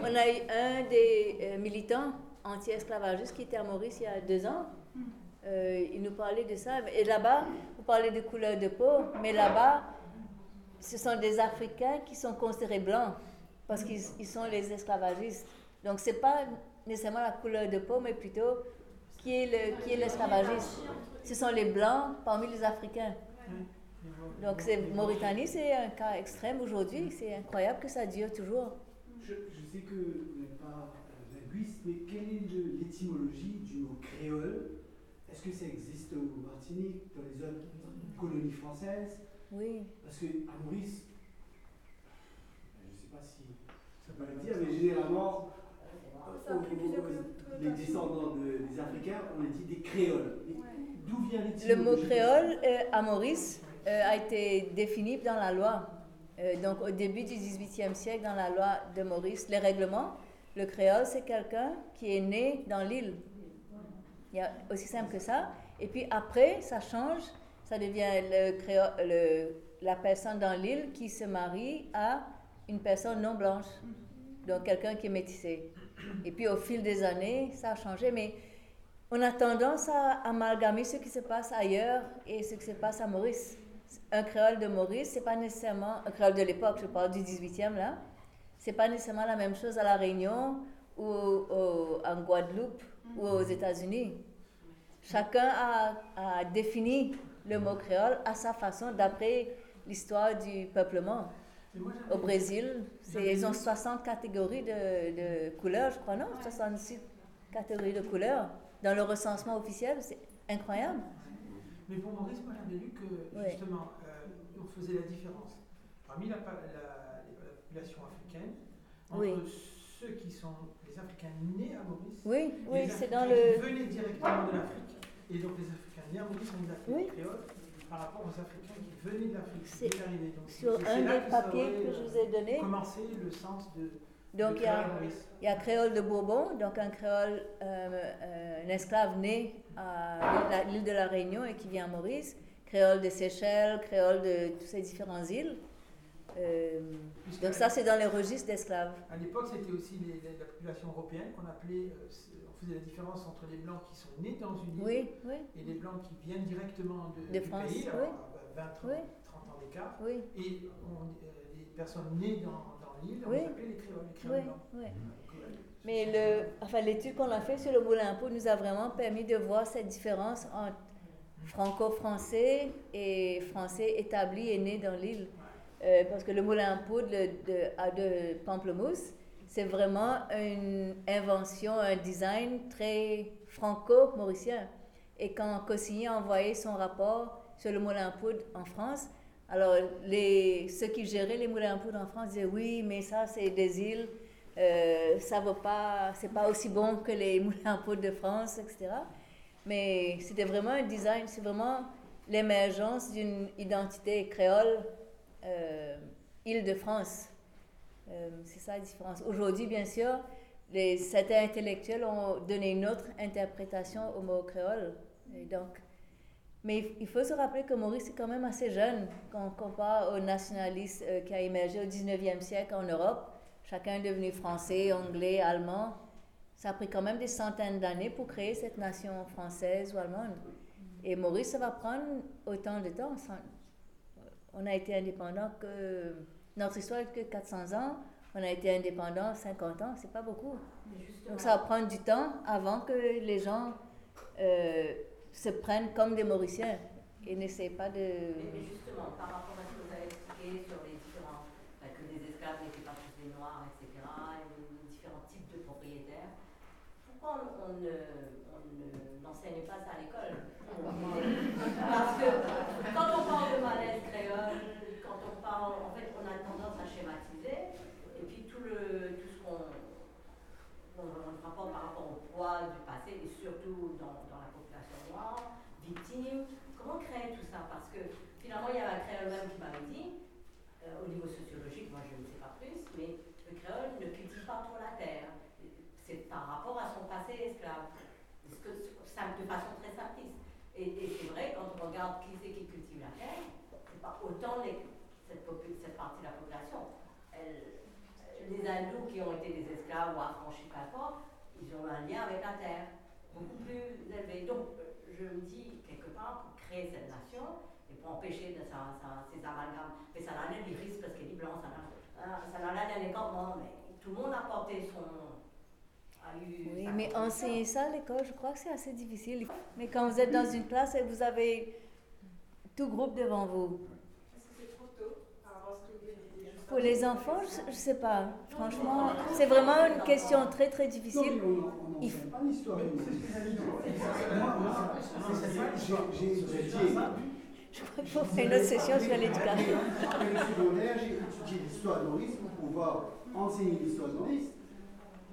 On- a eu un des euh, militants anti-esclavagistes qui était à Maurice il y a deux ans. Euh, il nous parlait de ça. Et là-bas, vous parlez de couleur de peau, mais là-bas, ce sont des Africains qui sont considérés blancs parce qu'ils ils sont les esclavagistes. Donc, ce n'est pas nécessairement la couleur de peau, mais plutôt qui est l'esclavagiste. Ce sont les blancs parmi les Africains. Donc, Mauritanie, c'est un cas extrême aujourd'hui. C'est incroyable que ça dure toujours. Je, je sais que vous n'êtes pas linguiste, mais quelle est l'étymologie du mot créole? Est-ce que ça existe au Martinique, dans les autres colonies françaises? Oui. Parce qu'à Maurice, je ne sais pas si ça peut le dire, mais généralement, aux- les descendants de- des Africains, on les dit des créoles. D'où vient Le mot créole euh, à Maurice euh, a été défini dans la loi. Euh, donc au début du XVIIIe siècle, dans la loi de Maurice, les règlements, le créole, c'est quelqu'un qui est né dans l'île. Il y a aussi simple que ça. Et puis après, ça change, ça devient la personne dans l'île qui se marie à une personne non blanche. Donc quelqu'un qui est métissé. Et puis au fil des années, ça a changé. Mais on a tendance à amalgamer ce qui se passe ailleurs et ce qui se passe à Maurice. Un créole de Maurice, c'est pas nécessairement un créole de l'époque, je parle du 18e là, c'est pas nécessairement la même chose à La Réunion ou en Guadeloupe ou aux États-Unis. Chacun a, a défini le mot créole à sa façon d'après l'histoire du peuplement. Au Brésil, ils ont 60 catégories de, de couleurs, je crois, non? 66 catégories de couleurs dans le recensement officiel. C'est incroyable. Mais pour Maurice, moi j'avais lu que justement, euh, on faisait la différence parmi la, pa- la- la population africaine entre Oui. Ceux qui sont les Africains nés à Maurice Oui, oui, c'est Africains dans le- qui venaient directement de l'Afrique. Et donc les Africains nés à Maurice ont une Afrique Oui. créole par rapport aux Africains qui venaient de l'Afrique. C'est- sur un des papiers que je euh, vous ai donné. Le sens de. Donc il y, a, créole à Maurice. il y a créole de Bourbon, donc un créole, euh, euh, un esclave né à l'île- de la Réunion et qui vient à Maurice, créole de Seychelles, créole de toutes ces différentes îles. Euh, donc ça c'est dans les registres d'esclaves. À l'époque, c'était aussi les- la population européenne qu'on appelait. euh, on faisait la différence entre les blancs qui sont nés dans une île Oui, oui. et les blancs qui viennent directement de, De du France, pays, oui. alors, à 20, 30, Oui. 30 ans d'écart. Et on- euh, les personnes nées dans, dans l'île, on les appelait les créoles, les créoles Oui, blancs. Mais le, enfin, l'étude qu'on a faite sur le moulin à peau nous a vraiment permis de voir cette différence entre franco-français et français établi et né dans l'île. Euh, parce que le moulin à poudre de, de, à de Pamplemousse, c'est vraiment une invention, un design très franco-mauricien. Et quand Cossigny a envoyé son rapport sur le moulin à poudre en France, alors ceux qui géraient les moulins à poudre en France disaient oui, mais ça c'est des îles, euh, ça vaut pas, c'est pas aussi bon que les moulins à poudre de France, etc. Mais c'était vraiment un design, c'est vraiment l'émergence d'une identité créole Île-de-France. Euh, c'est ça la différence. Aujourd'hui, bien sûr, les, certains intellectuels ont donné une autre interprétation au mot créole. Donc, mais il faut se rappeler que Maurice est quand même assez jeune quand on compare au nationalisme euh, qui a émergé au 19e siècle en Europe. Chacun est devenu français, anglais, allemand. Ça a pris quand même des centaines d'années pour créer cette nation française ou allemande. Et Maurice, ça va prendre autant de temps. On a été indépendant que. Notre histoire est que 400 ans. On a été indépendant 50 ans, c'est pas beaucoup. Donc ça va prendre du temps avant que les gens euh, se prennent comme des Mauriciens et n'essayent pas de. Mais, justement, par rapport à ce que vous avez expliqué sur les différents, bah, que les esclaves n'étaient pas tous des noirs, etc., et les différents types de propriétaires, pourquoi on, on ne, on ne- n'enseigne pas ça à l'école? Parce que quand on parle de malaise créole, quand on parle, en fait, on a tendance à schématiser, et puis tout, le, tout ce qu'on par rapport au poids du passé, et surtout dans, la population noire, victime, comment créer tout ça? Parce que finalement, il y a un créole même qui m'avait dit, euh, au niveau sociologique, moi je ne sais pas plus, mais le créole ne cultive pas trop la terre. C'est par rapport à son passé esclave. De façon très simpliste. Et, c'est vrai, quand on regarde qui c'est qui cultive la terre, c'est pas autant cette, partie de la population. Les hindous qui ont été des esclaves ou affranchis, peu importe, ils ont un lien avec la terre, beaucoup plus élevé. Donc, euh, je me dis, quelque part, pour créer cette nation, et pour empêcher de, ces amalgames, mais ça n'a rien des risques parce qu'il est blanc, ça n'a rien écornement, mais tout le monde a porté son. Oui, mais enseigner ça à l'école, je crois que c'est assez difficile. Mais quand vous êtes dans une classe et vous avez tout groupe devant vous, Est-ce que c'est trop tôt avant ce que vous venez de dire pour les enfants, je ne sais pas. Franchement, c'est vraiment une question très très difficile. Il faut-. Je crois qu'il faut faire une autre session sur l'éducation. J'ai étudié l'histoire de Maurice pour pouvoir enseigner l'histoire de Maurice.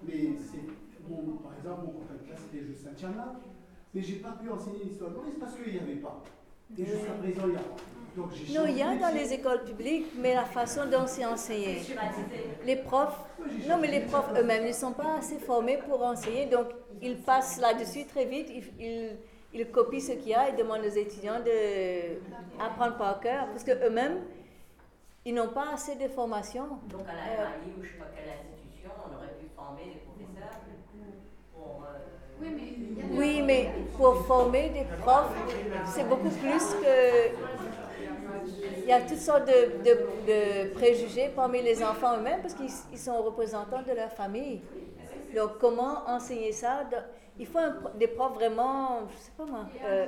Mais c'est, mon- par exemple, mon copain de classe, c'était Justin Tchamla. Mais j'ai pas pu enseigner l'histoire de Maurice parce qu'il n'y avait pas. Et jusqu'à présent, il n'y a pas. Donc j'ai Non, il y a dans les écoles publiques, mais la façon dont c'est enseigné. Les profs, non, mais les profs eux-mêmes ne sont pas assez formés pour enseigner, donc ils passent là-dessus très vite, ils, ils, ils copient ce qu'il y a et demandent aux étudiants d'apprendre par cœur, parce qu'eux-mêmes, ils n'ont pas assez de formation. Donc à Euh, la RAI ou je sais pas quelle institution, on aurait pu former des professeurs pour. euh, mais Oui, mais pour former des profs, c'est beaucoup plus que... Il y a toutes sortes de, de- de préjugés parmi les enfants eux-mêmes parce qu'ils ils sont représentants de leur famille. Donc, comment enseigner ça? Il faut un des profs vraiment, je sais pas moi, euh,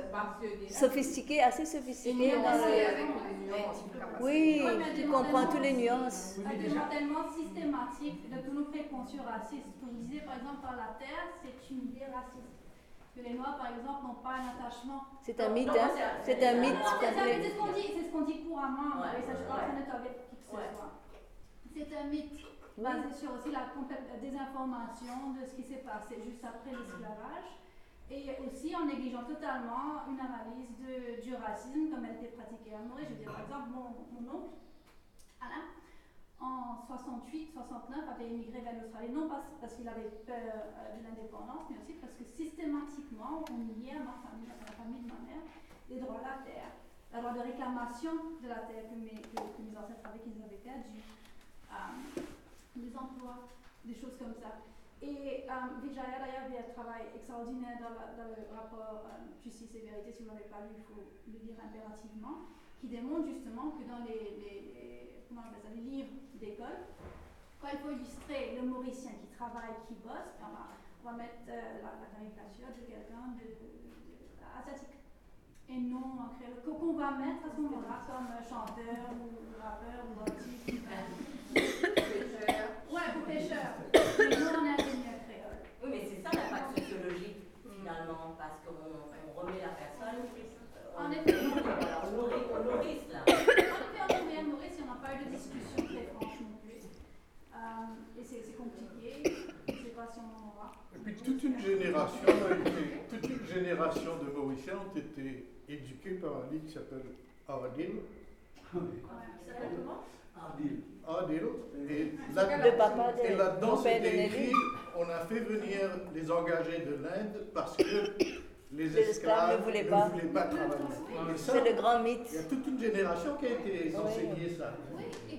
sophistiqués, assez sophistiqués dans le. Oui, qui comprend toutes les nuances. Un démantèlement systématique de nos préconçus racistes. Comme vous disiez, par exemple, par la Terre, c'est une idée raciste. Que les Noirs, par exemple, n'ont pas un attachement. C'est un mythe, hein C'est un mythe c'est ce qu'on dit, c'est ce qu'on dit couramment, Ouais, mais ça, je ouais, pense que ouais. ça ne target qui que ce Ouais. soit. C'est un mythe basé sur aussi la désinformation de ce qui s'est passé juste après l'esclavage et aussi en négligeant totalement une analyse de, du racisme comme elle était pratiquée à Maurice. Je veux dire, par exemple, mon, mon oncle, Alain, en 68-69 avait immigré vers l'Australie, non pas parce qu'il avait peur euh, de l'indépendance, mais aussi parce que systématiquement on niait à ma famille, à la famille de ma mère, les droits de la terre, la droit de réclamation de la terre que mes, ancêtres avaient, qu'ils avaient perdu, euh, des emplois, des choses comme ça. Et euh, Vijaya d'ailleurs avait un travail extraordinaire dans, dans le rapport euh, Justice et Vérité, si vous ne l'avez pas lu, il faut le lire impérativement, qui démontre justement que dans les, les- livres d'école, quand il faut illustrer le Mauricien qui travaille, qui bosse, on va, on va mettre euh, la, la caricature de quelqu'un de, de- asiatique. Et non qu'on va mettre à ce moment-là comme chanteur ou rappeur ou artiste. Pêcheur. Ouais, ou pêcheur. Mais nous, on est ingénieur créole. Oui, mais c'est ça l'impact sociologique finalement, parce qu'on on remet la personne. euh, on- En effet. Voilà, on nourrit, on nourrit cela. En effet, en Montréal, Maurice, il n'y en a pas eu de discussion très franche non plus. Euh, et c'est c'est compliqué. Je ne sais pas si on en aura. Et puis toute une génération, a été- toute une génération de Mauriciens ont été éduqués par un livre qui s'appelle Ardil. Ça s'appelle comment Ardil. Ardil. Et Le papa de et là-dedans, c'était écrit on a fait venir les engagés de l'Inde parce que les Les esclaves ne voulaient pas. travailler. Et ça, C'est le grand mythe. Il y a toute une génération qui a été enseignée ça.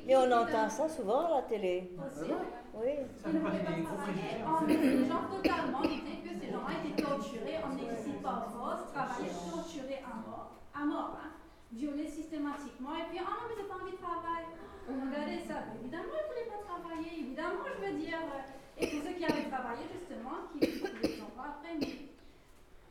Mais on entend ça souvent à la télé. Aussi. Oui. Ils ne voulaient pas travailler en négligeant totalement l'idée que ces gens-là étaient torturés en exil par force, travaillés, torturés à mort. À mort, hein. Systématiquement. Et puis, ah non, mais j'ai pas envie de travailler. Regardez ça. Évidemment, ils ne voulaient pas travailler. Évidemment, je veux dire. euh, Et pour ceux qui avaient travaillé, justement, qui ne les ont pas après,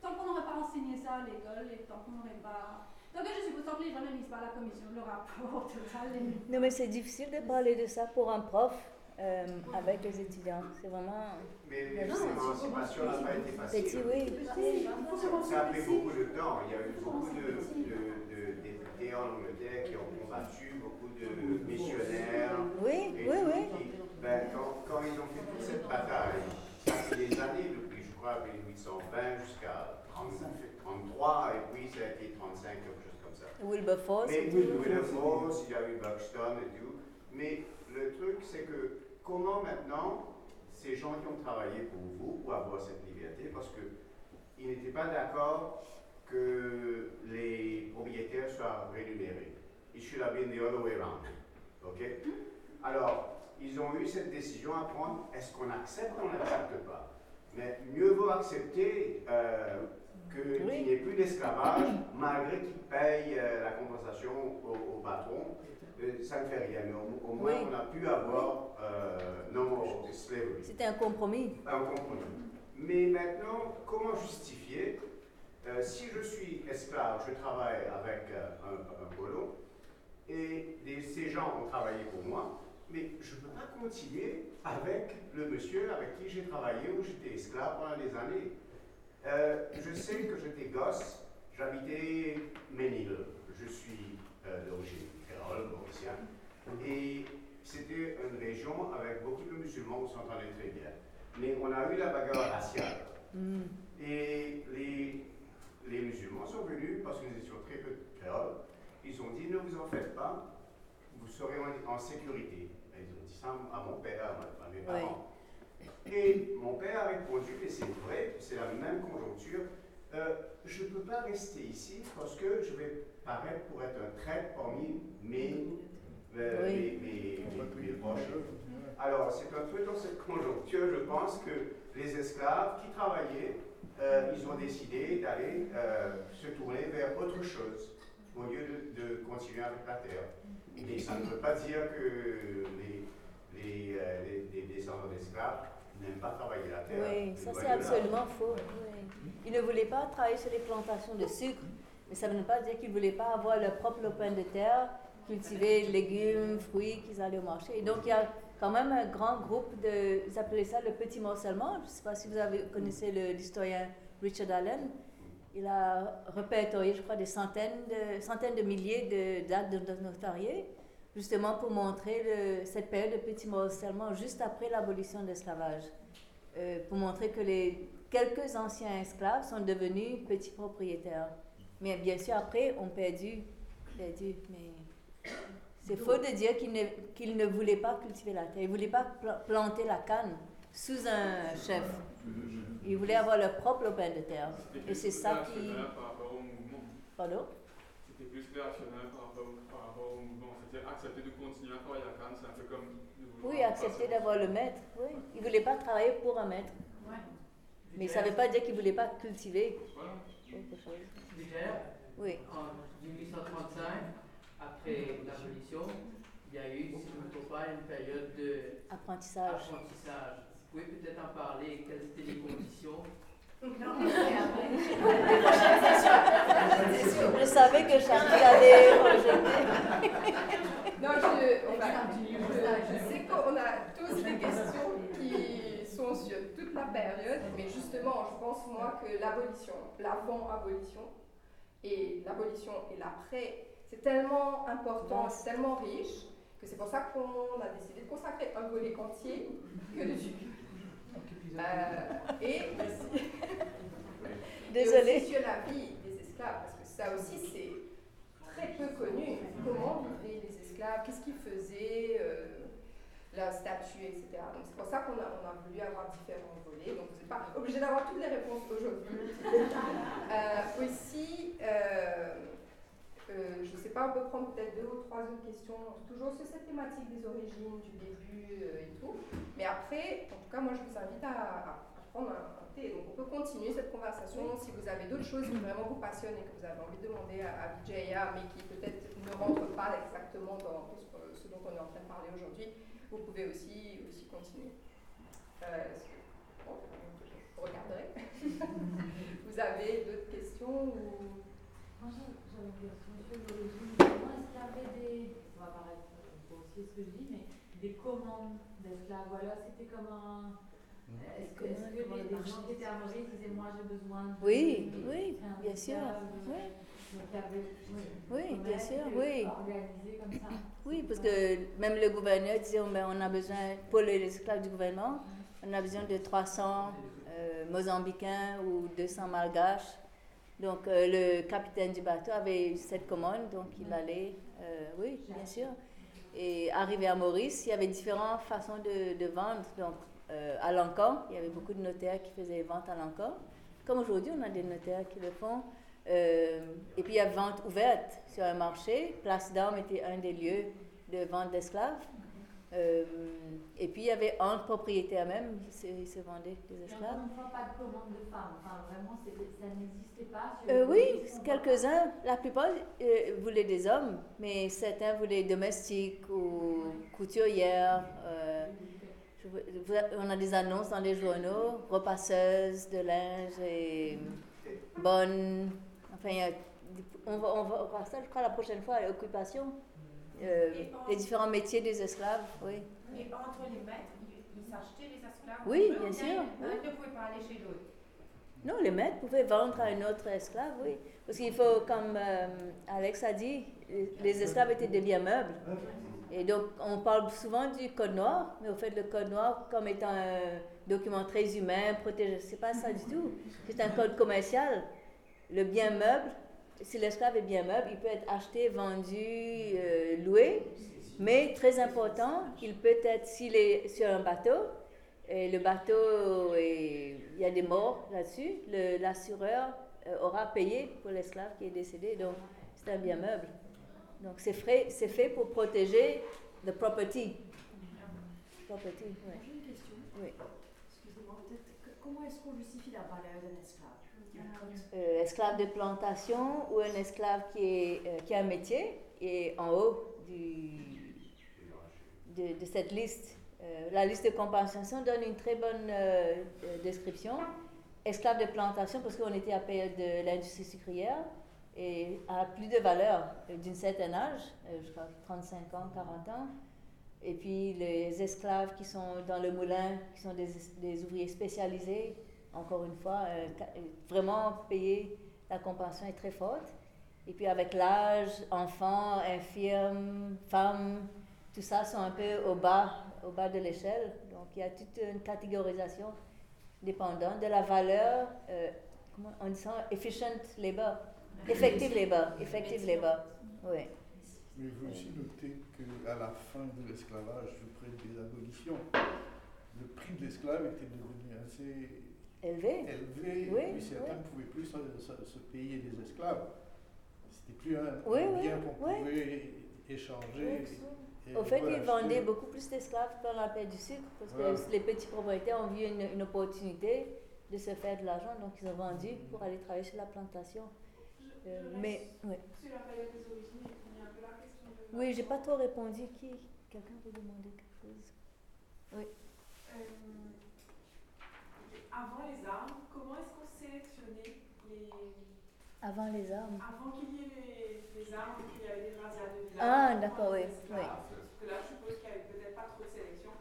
tant qu'on n'aurait pas enseigné ça à l'école et tant qu'on n'aurait pas. Donc, je suppose tant que les gens ne lisent pas la commission, le rapport, tout ça, les. Non, mais c'est difficile de parler de ça pour un prof euh, avec les étudiants. C'est vraiment. Mais l'émancipation n'a pas été facile. Petit, oui. Ça a pris beaucoup de temps. Il y a eu beaucoup de, de, de députés en Angleterre qui ont combattu, beaucoup de missionnaires. Oui, oui, oui. qui- ben, quand, quand ils ont fait toute cette bataille, ça a fait des années, depuis je crois 1820 jusqu'à 33, et puis ça a été 35, quelque chose comme ça. Wilberforce. Mais. Wilberforce, il y a eu Buxton et tout. Mais le truc, c'est que comment maintenant ces gens qui ont travaillé pour vous, pour avoir cette liberté, parce qu'ils n'étaient pas d'accord que les propriétaires soient rémunérés. It should have been the other way around. OK? Alors, ils ont eu cette décision à prendre. Est-ce qu'on accepte ou on n'accepte pas? Mais mieux vaut accepter euh, qu'il Oui. n'y ait plus d'esclavage, malgré qu'ils payent euh, la compensation au, au patron. Ça ne fait rien, mais au, au moins Oui. on a pu avoir euh, no more slavery. C'était un compromis. Un compromis. Mais maintenant, comment justifier euh, si je suis esclave, je travaille avec euh, un, colon, et ces gens ont travaillé pour moi, mais je ne peux pas continuer avec le monsieur avec qui j'ai travaillé ou j'étais esclave pendant des années. Euh, je sais que j'étais gosse, j'habitais Ménil, je suis d'origine et c'était une région avec beaucoup de musulmans, on s'entendait très bien. Mais on a eu la bagarre raciale. Mm. Et les, les musulmans sont venus, parce que nous étions très peu de ils ont dit ne vous en faites pas, vous serez en, en sécurité. Et ils ont dit ça à mon père, à mes parents. Et mon père a répondu, et c'est vrai, c'est la même conjoncture, euh, je ne peux pas rester ici parce que je vais paraître pour être un traître parmi mes, euh, Oui. mes- mes- mes- mes proches. Alors, c'est un peu dans cette conjoncture, je pense, que les esclaves qui travaillaient, euh, ils ont décidé d'aller euh, se tourner vers autre chose au lieu de, de continuer avec la terre. Mais ça ne veut pas dire que les, les, euh, les- les descendants d'esclaves n'aiment pas travailler la terre. Oui, ça c'est absolument faux. oui. Ils ne voulaient pas travailler sur les plantations de sucre, mais ça ne veut pas dire qu'ils ne voulaient pas avoir leur propre lopin de terre, cultiver légumes, fruits qu'ils allaient au marché. Et donc il y a quand même un grand groupe de, ils appelaient ça le petit morcellement. Je ne sais pas si vous avez, connaissez l'historien Richard Allen. Il a répertorié, je crois, des centaines de, centaines de milliers de d'actes de, de notariés, justement pour montrer le- cette période de petit morcellement juste après l'abolition de l'esclavage. Euh, pour montrer que les quelques anciens esclaves sont devenus petits propriétaires. Mais bien sûr, après, ont perdu. perdu mais c'est faux de dire qu'ils ne, qu'ils ne voulaient pas cultiver la terre. Ils ne voulaient pas pla- planter la canne sous un chef. Ils voulaient avoir leur propre lopin de terre. Et c'est ça qui. Pardon? C'était plus réactionnaire par rapport, par rapport au mouvement. C'était accepter de continuer à travailler la canne, c'est un peu comme. Oui, accepter d'avoir le maître. Oui. Ils ne voulaient pas travailler pour un maître. Mais ça ne veut pas dire qu'ils ne voulaient pas cultiver quelque chose. Niger, Oui. en 1835, après l'abolition, il y a eu, si je ne me trompe pas, une période de Apprentissage. apprentissage. Vous pouvez peut-être en parler, quelles étaient les conditions Je savais que Charlie allait rejeter. Non, je, on je sais qu'on a tous des questions qui sont sur toute la période, mais justement, je pense moi que l'abolition, l'avant-abolition et l'abolition et l'après, c'est tellement important, c'est tellement riche que c'est pour ça qu'on a décidé de consacrer un volet entier que dessus. Euh, et aussi, Désolée. et aussi sur la vie des esclaves, parce que ça aussi c'est très peu connu. Comment vivaient les esclaves, qu'est-ce qu'ils faisaient, euh, leur statut, etc. Donc c'est pour ça qu'on a, on a voulu avoir différents volets. Donc vous n'êtes pas obligé d'avoir toutes les réponses aujourd'hui. Euh, aussi, euh, euh, je ne sais pas, on peut prendre peut-être deux ou trois autres questions, toujours sur cette thématique des origines, du début euh, et tout. Mais après, en tout cas, moi je vous invite à, prendre un, un thé. Donc on peut continuer cette conversation si vous avez d'autres choses qui vraiment vous passionnent et que vous avez envie de demander à, à Vijaya, mais qui peut-être ne rentrent pas exactement dans ce, dont on est en train de parler aujourd'hui. Vous pouvez aussi, aussi continuer. Euh, bon, je regarderai. vous avez d'autres questions ou... Sur l'origine. Comment est-ce qu'il y avait des. Ce que je dis, mais des commandes d'esclaves. Voilà, c'était comme un. Est-ce que, les, gens qui étaient à Maurice disaient Moi j'ai besoin. Oui, oui, bien sûr, oui. Donc bien sûr, oui. Oui, parce que même le gouverneur disait on on a besoin, pour les esclaves du gouvernement, on a besoin de 300 euh, Mozambicains ou 200 Malgaches. Donc euh, le capitaine du bateau avait cette commande, donc il allait, euh, oui, bien sûr. Et arrivé à Maurice, il y avait différentes façons de, de vendre. Donc euh, à Lancan, il y avait beaucoup de notaires qui faisaient vente à Lancan. Comme aujourd'hui, on a des notaires qui le font. Euh, et puis il y a vente ouverte sur un marché. Place d'Armes était un des lieux de vente d'esclaves. Euh, et puis il y avait entre propriétaires même, ils se, vendaient des esclaves. encore une fois, pas de commande de femmes. Enfin, vraiment, ça n'existait pas. Euh, oui, quelques-uns, la plupart euh, voulaient des hommes, mais certains voulaient domestiques ou couturières. je on a des annonces dans les journaux, repasseuses de linge et bonnes. Enfin, il on va, on va ça, je crois, la prochaine fois, à l'occupation. Euh, les différents métiers des esclaves, oui. Et entre les maîtres, ils s'achetaient les esclaves Oui, bien sûr, Un oui. ne pouvait pas aller chez l'autre. Non, les maîtres pouvaient vendre à un autre esclave, oui. Parce qu'il faut, comme euh, Alex a dit, les esclaves étaient des biens meubles. Et donc, on parle souvent du code noir, mais au fait, le code noir, comme étant un document très humain, protégé, c'est pas ça du tout. C'est un code commercial. Le bien meuble, si l'esclave est bien meuble, il peut être acheté, vendu, euh, loué. Mais très important, il peut être, s'il est sur un bateau, et le bateau, est- il y a des morts là-dessus, l'assureur euh, aura payé pour l'esclave qui est décédé. Donc, c'est un bien meuble. Donc, c'est fait, fait pour protéger the property. Property. J'ai une question. Oui. Excusez-moi, Comment est-ce qu'on justifie la valeur d'un esclave? Euh, esclave de plantation ou un esclave qui, est, euh, a un métier et en haut de, cette liste Euh, la liste de compensation donne une très bonne euh, description. Esclaves de plantation, parce qu'on était à période de l'industrie sucrière, et à plus de valeur euh, d'un certain âge, je crois 35 ans, 40 ans. Et puis les esclaves qui sont dans le moulin, qui sont des ouvriers spécialisés, encore une fois, euh, euh, vraiment payés, la compensation est très forte. Et puis avec l'âge, enfants, infirmes, femmes, tout ça sont un peu au bas, au bas de l'échelle. Donc il y a toute une catégorisation dépendant de la valeur, euh, comment on dit ça, efficient labor, effective labor, effective labor, oui. Mais il faut aussi noter qu'à la fin de l'esclavage, près des abolitions, le prix de l'esclave était devenu assez Élevé. élevé, Oui, et puis certains oui. ne pouvaient plus se, se- se payer des esclaves. C'était plus un, Oui, un oui, bien qu'on oui. pouvait échanger. et Au fait, ils vendaient beaucoup plus d'esclaves pendant la paix du sucre parce que Voilà. les petits propriétaires ont vu une, une opportunité de se faire de l'argent, donc ils ont vendu pour aller travailler sur la plantation. Euh, mais, oui. Sur la période des origines, il y a un peu la question de. Oui, j'ai pas trop répondu. Qui Quelqu'un veut demander quelque chose? Oui. Euh, avant les armes, comment est-ce qu'on sélectionnait les. Avant les armes. Avant qu'il y ait les, les armes et qu'il y avait des razzias de village. Ah, d'accord, les oui, oui. Parce que là, je suppose qu'il n'y avait peut-être pas trop de sélection.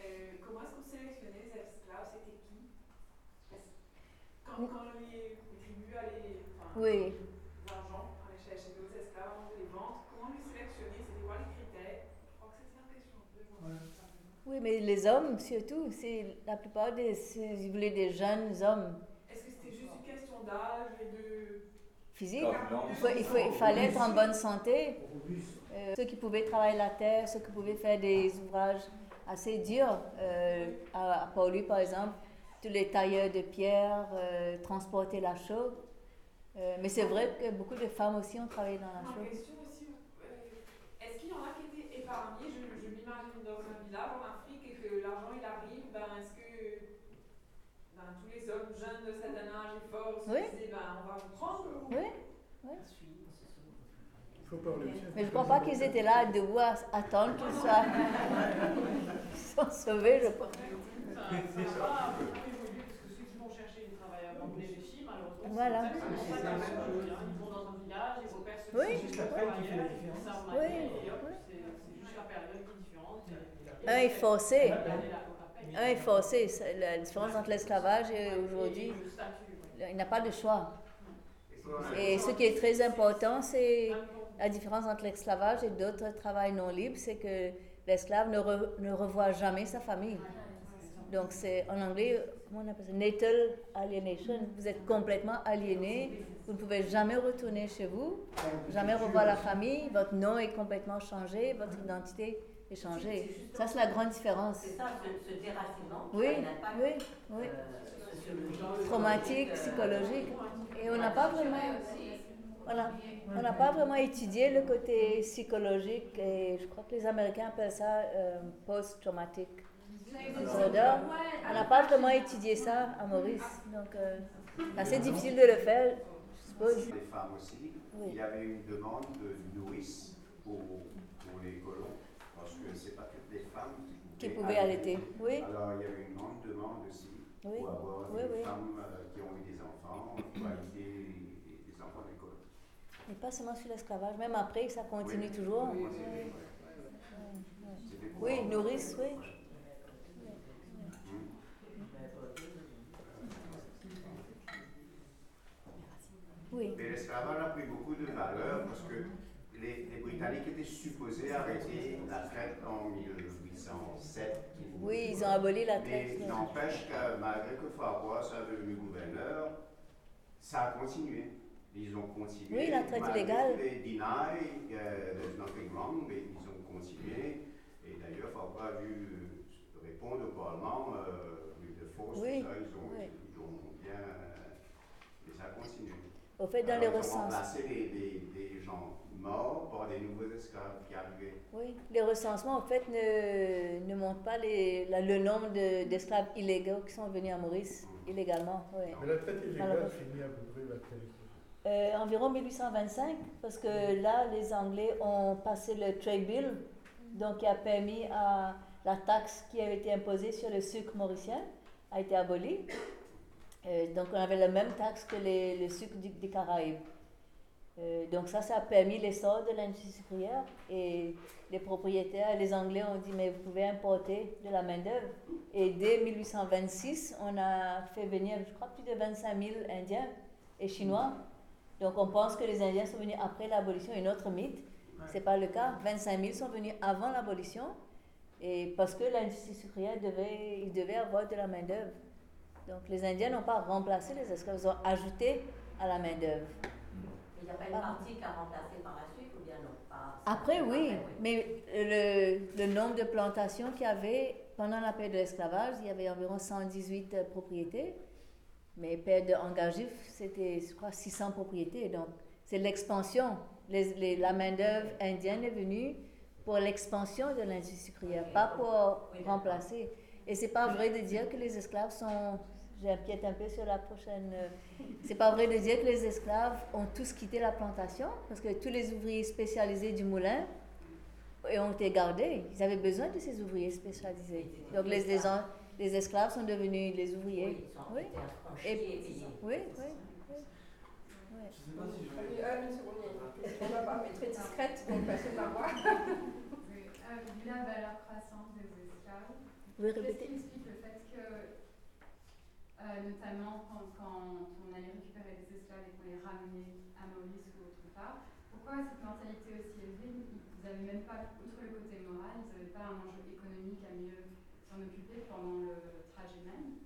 Euh, comment est-ce qu'on sélectionnait les esclaves C'était qui? Quand, quand les, les tribus allaient. Enfin, Oui. L'argent, chercher d'autres esclaves de les vendre. Comment les sélectionner C'était quoi les critères? Je crois que c'était la question. Oui, mais les hommes surtout, c'est la plupart des, ils voulaient des jeunes hommes Est-ce que c'était juste une question d'âge et de. physiques. Il, faut- il, faut- il fallait être en bonne santé. Euh, ceux qui pouvaient travailler la terre, ceux qui pouvaient faire des ouvrages assez durs, euh, à, à Pauli par exemple, tous les tailleurs de pierre, euh, transporter la chaux. Euh, mais c'est vrai que beaucoup de femmes aussi ont travaillé dans la chaux. euh, est-ce qu'il y en a qui étaient épargnés? Je, je m'imagine dans un en Afrique et que l'argent il arrive, ben est-ce que ben, tous les hommes jeunes de certain âge et forts se Oui. disaient ben on va vous prendre ou... Oui, oui. Faut parler. Mais je ne crois pas qu'ils étaient là à à attendre qu'ils soient, qu'ils soient sauvés. Je crois. Ça ça va beaucoup évoluer parce que ceux qui vont chercher du travail à Bangladeshi, malheureusement, Voilà. c'est pour ça que la même chose. Ils vont dans un village, ils repèrent ceux Oui. sont ils Oui, oui. Un est paye. Un est. C'est La différence entre l'esclavage et aujourd'hui, il n'a pas de choix. Et ce qui est très important, c'est la différence entre l'esclavage et d'autres travails non libres, c'est que l'esclave ne, ne revoit jamais sa famille. Donc c'est en anglais, comment on appelle ça, natal alienation. Vous êtes complètement aliéné, vous ne pouvez jamais retourner chez vous, jamais revoir la famille, votre nom est complètement changé, votre identité est changée. Ça c'est la grande différence. C'est ça, ce, ce déracinement Oui, a un impact oui, oui. euh, sociologique. traumatique, euh, psychologique. Et on n'a pas vraiment, voilà, on n'a pas vraiment étudié le côté psychologique et je crois que les Américains appellent ça euh, post-traumatic disorder. On n'a pas vraiment étudié ça à Maurice, donc euh, assez difficile de le faire, je suppose. Les femmes aussi. Oui. Il y avait une demande de nourrice pour, pour les colons, parce que c'est pas toutes les femmes Qui pouvaient allaiter, oui. Alors il y avait une grande demande aussi Oui. pour avoir Oui, des femmes euh, qui ont eu des enfants, pour allaiter des enfants des colons. Et pas seulement sur l'esclavage, même après, ça continue toujours. Oui, Oui, nourrice, oui. Oui. Mais l'esclavage a pris beaucoup de valeur parce que Britanniques étaient supposés arrêter la traite en 1807. Oui, ils ont aboli la traite. Mais n'empêche que malgré que Farbois soit devenu gouverneur, ça a continué. Ils ont continué. Oui, la traite illégale. Les deny, euh, there's nothing wrong, mais ils ont continué. Et d'ailleurs, Farbois a dû répondre au Parlement euh, the force, Oui, tout ça, ils ont, oui. ils ont bien. euh, et ça a continué. Au fait, dans Alors, les ils ont recensements. remplacé des, des, des gens morts par des nouveaux esclaves qui arrivaient. Oui, les recensements, en fait, ne, ne montrent pas les, la- le nombre de- d'esclaves illégaux qui sont venus à Maurice illégalement. oui. Mais la traite illégale finit à peu près quelle époque Euh, environ 1825, parce que là, les Anglais ont passé le Trade Bill, donc qui a permis à la taxe qui avait été imposée sur le sucre mauricien a été abolie. Euh, donc on avait la même taxe que les, le sucre du- des Caraïbes. Euh, donc ça, ça a permis l'essor de l'industrie sucrière et les propriétaires, les Anglais ont dit mais vous pouvez importer de la main d'œuvre. Et dès 1826, on a fait venir, je crois, plus de 25 000 Indiens et Chinois. Donc on pense que les Indiens sont venus après l'abolition, une autre mythe. C'est pas le cas. 25 000 sont venus avant l'abolition et parce que l'industrie sucrière devait, il devait avoir de la main d'œuvre. Donc les Indiens n'ont pas remplacé les esclaves, ils ont ajouté à la main d'œuvre. Il n'y a pas une partie qui a remplacé par la suite ou bien non? Pas Après, oui, mais le, le nombre de plantations qu'il y avait pendant la période de l'esclavage, il y avait environ 118 euh, propriétés. Mais période de engagif, c'était, je crois, 600 propriétés. Donc, c'est l'expansion. Les- les- la main-d'œuvre indienne est venue pour l'expansion de l'industrie sucrière, pas pour remplacer. Et c'est pas vrai de dire que les esclaves sont. J'empiète un peu sur la prochaine. euh, C'est pas vrai de dire que les esclaves ont tous quitté la plantation, parce que tous les ouvriers spécialisés du moulin et ont été gardés. Ils avaient besoin de ces ouvriers spécialisés. Donc les, les, en- les esclaves sont devenus les ouvriers. Oui, Et- oui, oui. oui. Euh, une seconde, il y a une question là-bas, mais très discrète, donc personne. Oui, euh, vu la valeur croissante des esclaves, qu'est-ce répéter qui explique le fait que, euh, notamment quand, quand on allait récupérer des esclaves et qu'on les ramenait à Maurice ou autre part, pourquoi cette mentalité aussi élevée? Ils n'avaient même pas, outre le côté moral, ils n'avaient pas un enjeu économique à mieux s'en occuper pendant le trajet même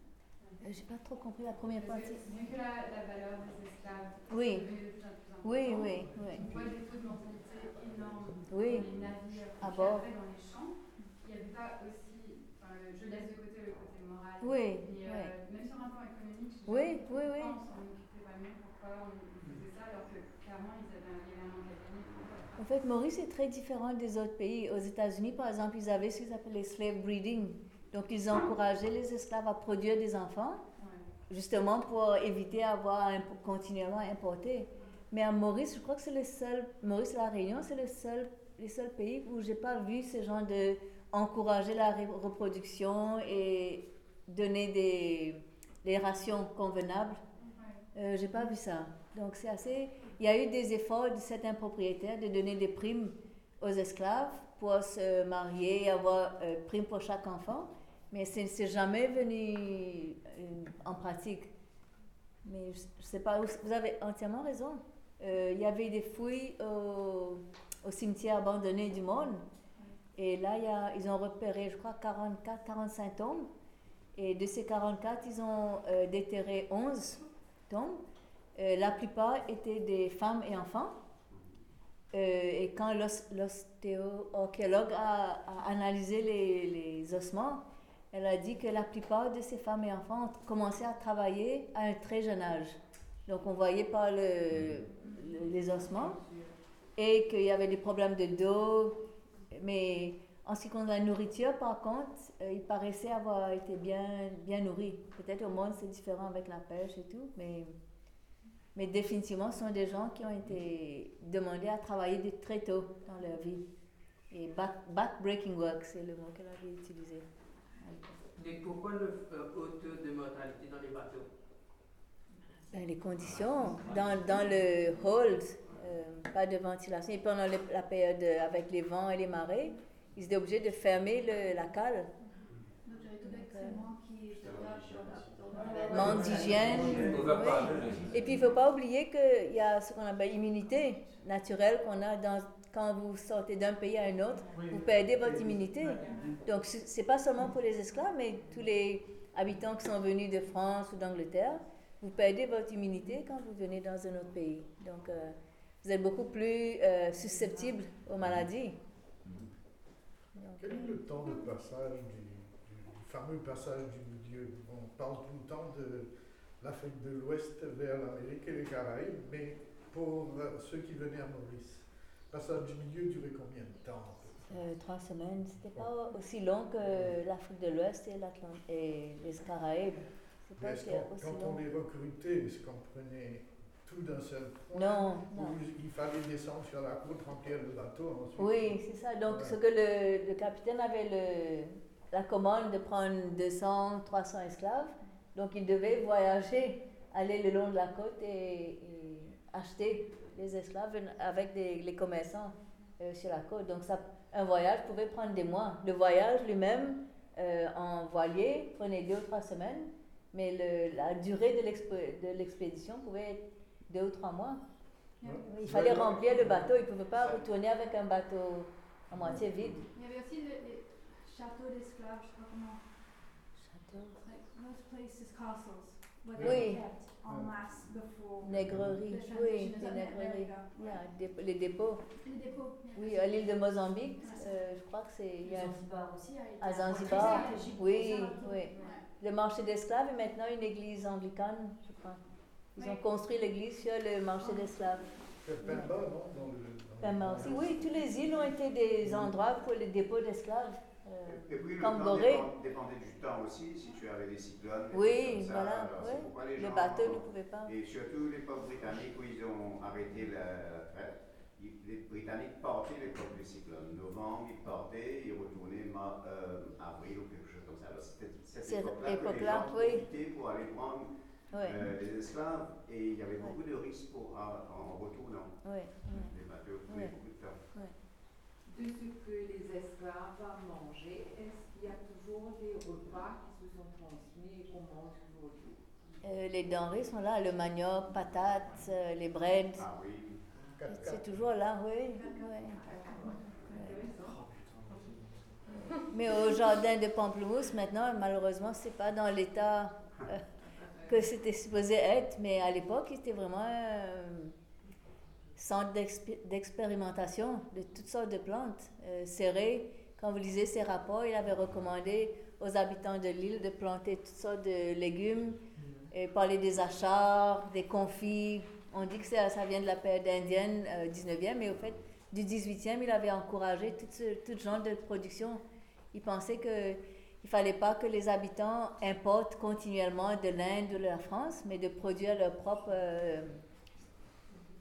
Euh, J'ai pas trop compris la première Parce partie. Vu que la, la valeur des esclaves Oui. est plus Oui, oui, oui. on voit des taux de mentalité énormes Oui. dans les navires, dans les champs. Il n'y avait pas aussi, enfin, le- je laisse de côté le côté moral, Oui, euh, oui. même sur un plan économique, je Oui, oui, oui. on s'en occupait pas mieux, pourquoi on faisait ça alors que clairement ils avaient un, il y avait un. En fait, Maurice est très différent des autres pays. Aux États-Unis, par exemple, ils avaient ce qu'ils appellent les slave breeding. Donc, ils encourageaient les esclaves à produire des enfants, justement pour éviter d'avoir continuellement à importer. Mais à Maurice, je crois que c'est le seul, Maurice la Réunion, c'est le seul, les seuls pays où j'ai pas vu ce genre de encourager la reproduction et donner des, des rations convenables. Euh, j'ai pas vu ça. Donc c'est assez. Il y a eu des efforts de certains propriétaires de donner des primes aux esclaves pour se marier et avoir euh, prime pour chaque enfant, mais c'est jamais venu euh, en pratique. Mais je, je sais pas, vous avez entièrement raison. Euh, il y avait des fouilles au, au cimetière abandonné du monde. Et là, ils ont repéré, je crois, 44, 45 tombes. Et de ces 44, ils ont euh, déterré 11 tombes. Euh, la plupart étaient des femmes et enfants. Euh, et quand l'os- l'ostéo-archéologue a, a analysé les, ossements, elle a dit que la plupart de ces femmes et enfants ont commencé à travailler à un très jeune âge. Donc on voyait par le, le- les ossements et qu'il y avait des problèmes de dos. Mais en ce qui concerne la nourriture, par contre, euh, ils paraissaient avoir été bien, bien nourris. Peut-être au monde c'est différent avec la pêche et tout, mais, mais définitivement ce sont des gens qui ont été demandés à travailler de très tôt dans leur vie. Et back, back-breaking work, c'est le mot qu'elle avait utilisé. Et pourquoi le euh, haut taux de mortalité dans les bateaux? Ben, les conditions, dans, dans le hold, euh, pas de ventilation. Et pendant le- la période euh, avec les vents et les marées, ils étaient obligés de fermer le- la cale. Manque d'hygiène. Oui. Et puis il ne faut pas oublier qu'il y a ce qu'on appelle immunité naturelle qu'on a dans, quand vous sortez d'un pays à un autre. Vous perdez votre immunité. Donc ce n'est pas seulement pour les esclaves, mais tous les habitants qui sont venus de France ou d'Angleterre. Vous perdez votre immunité quand vous venez dans un autre pays. Donc euh, vous êtes beaucoup plus euh, susceptible aux maladies. Quel est le temps de passage du, du- fameux passage du milieu? On parle tout le temps de l'Afrique de l'Ouest vers l'Amérique et les Caraïbes, mais pour euh, ceux qui venaient à Maurice, passage du milieu durait combien de temps Euh, trois semaines, c'était pas aussi long que l'Afrique de l'Ouest et, l'Atlant- et les Caraïbes. C'est pas aussi quand long. on les recrutait, est-ce qu'on prenait tout d'un seul point Non, il fallait descendre sur la côte, remplir le bateau ensuite Oui, c'est ça. Donc, Ouais. ce que le, le capitaine avait le, la commande de prendre 200, 300 esclaves. Donc ils devaient voyager, aller le long de la côte et, et acheter les esclaves avec des, les commerçants euh, sur la côte. Donc ça, un voyage pouvait prendre des mois. Le voyage lui-même euh, en voilier prenait deux ou trois semaines, mais le, la durée de l'expédition pouvait être deux ou trois mois. Il fallait remplir le bateau, il ne pouvait pas retourner avec un bateau à moitié vide. Il y avait aussi le- les châteaux d'esclaves, je sais pas comment. Châteaux? Like those places, castles, where Oui. they were kept en masse before Négrerie, the oui, des négreries. Yeah, dé- les dépôts. Les dépôts. Oui, à l'île de Mozambique, euh, je crois que c'est. il y a Zanzibar aussi À Zanzibar, oui, oui. Le marché d'esclaves est maintenant une église anglicane, je crois. Ils ont construit l'église sur le marché d'esclaves. Pemba, non? Dans le, dans Pemba aussi, oui, tous les îles ont été des endroits pour les dépôts d'esclaves. euh, Et puis le temps Gorée. dépendait du temps aussi, si tu avais des cyclones. des Oui, ça, voilà, oui. les Le gens- bateau ne pouvait pas. Et surtout l'époque britannique où ils ont arrêté la, traite, ils- les Britanniques partaient l'époque des cyclones. Novembre, ils partaient, ils retournaient ma- euh, avril ou quelque chose comme ça. Alors c'était cette époque-là que les époque-là, gens oui. pour aller prendre Ouais. euh, des esclaves et il y avait beaucoup de risques pour, en, en retournant. Les bateaux prenaient beaucoup de temps. De ce que les esclaves mangeaient, est-ce qu'il y a toujours des repas qui se sont transmis et qu'on mange aujourd'hui Euh, les denrées sont là, le manioc, patates, euh, les breads. Ah oui. C'est toujours là, oui. oui. Mais au jardin de Pamplemousse, maintenant, malheureusement, c'est pas dans l'état euh, que c'était supposé être. Mais à l'époque, c'était vraiment un centre d'expé- d'expérimentation de toutes sortes de plantes. Euh, Serré, quand vous lisez ses rapports, il avait recommandé aux habitants de l'île de planter toutes sortes de légumes et parler des achats, des confits. On dit que ça, ça vient de la période indienne euh, 19e, mais au fait, du 18e, il avait encouragé tout, ce, tout genre de production. Il pensait que il fallait pas que les habitants importent continuellement de l'Inde ou de la France, mais de produire leur propre. euh,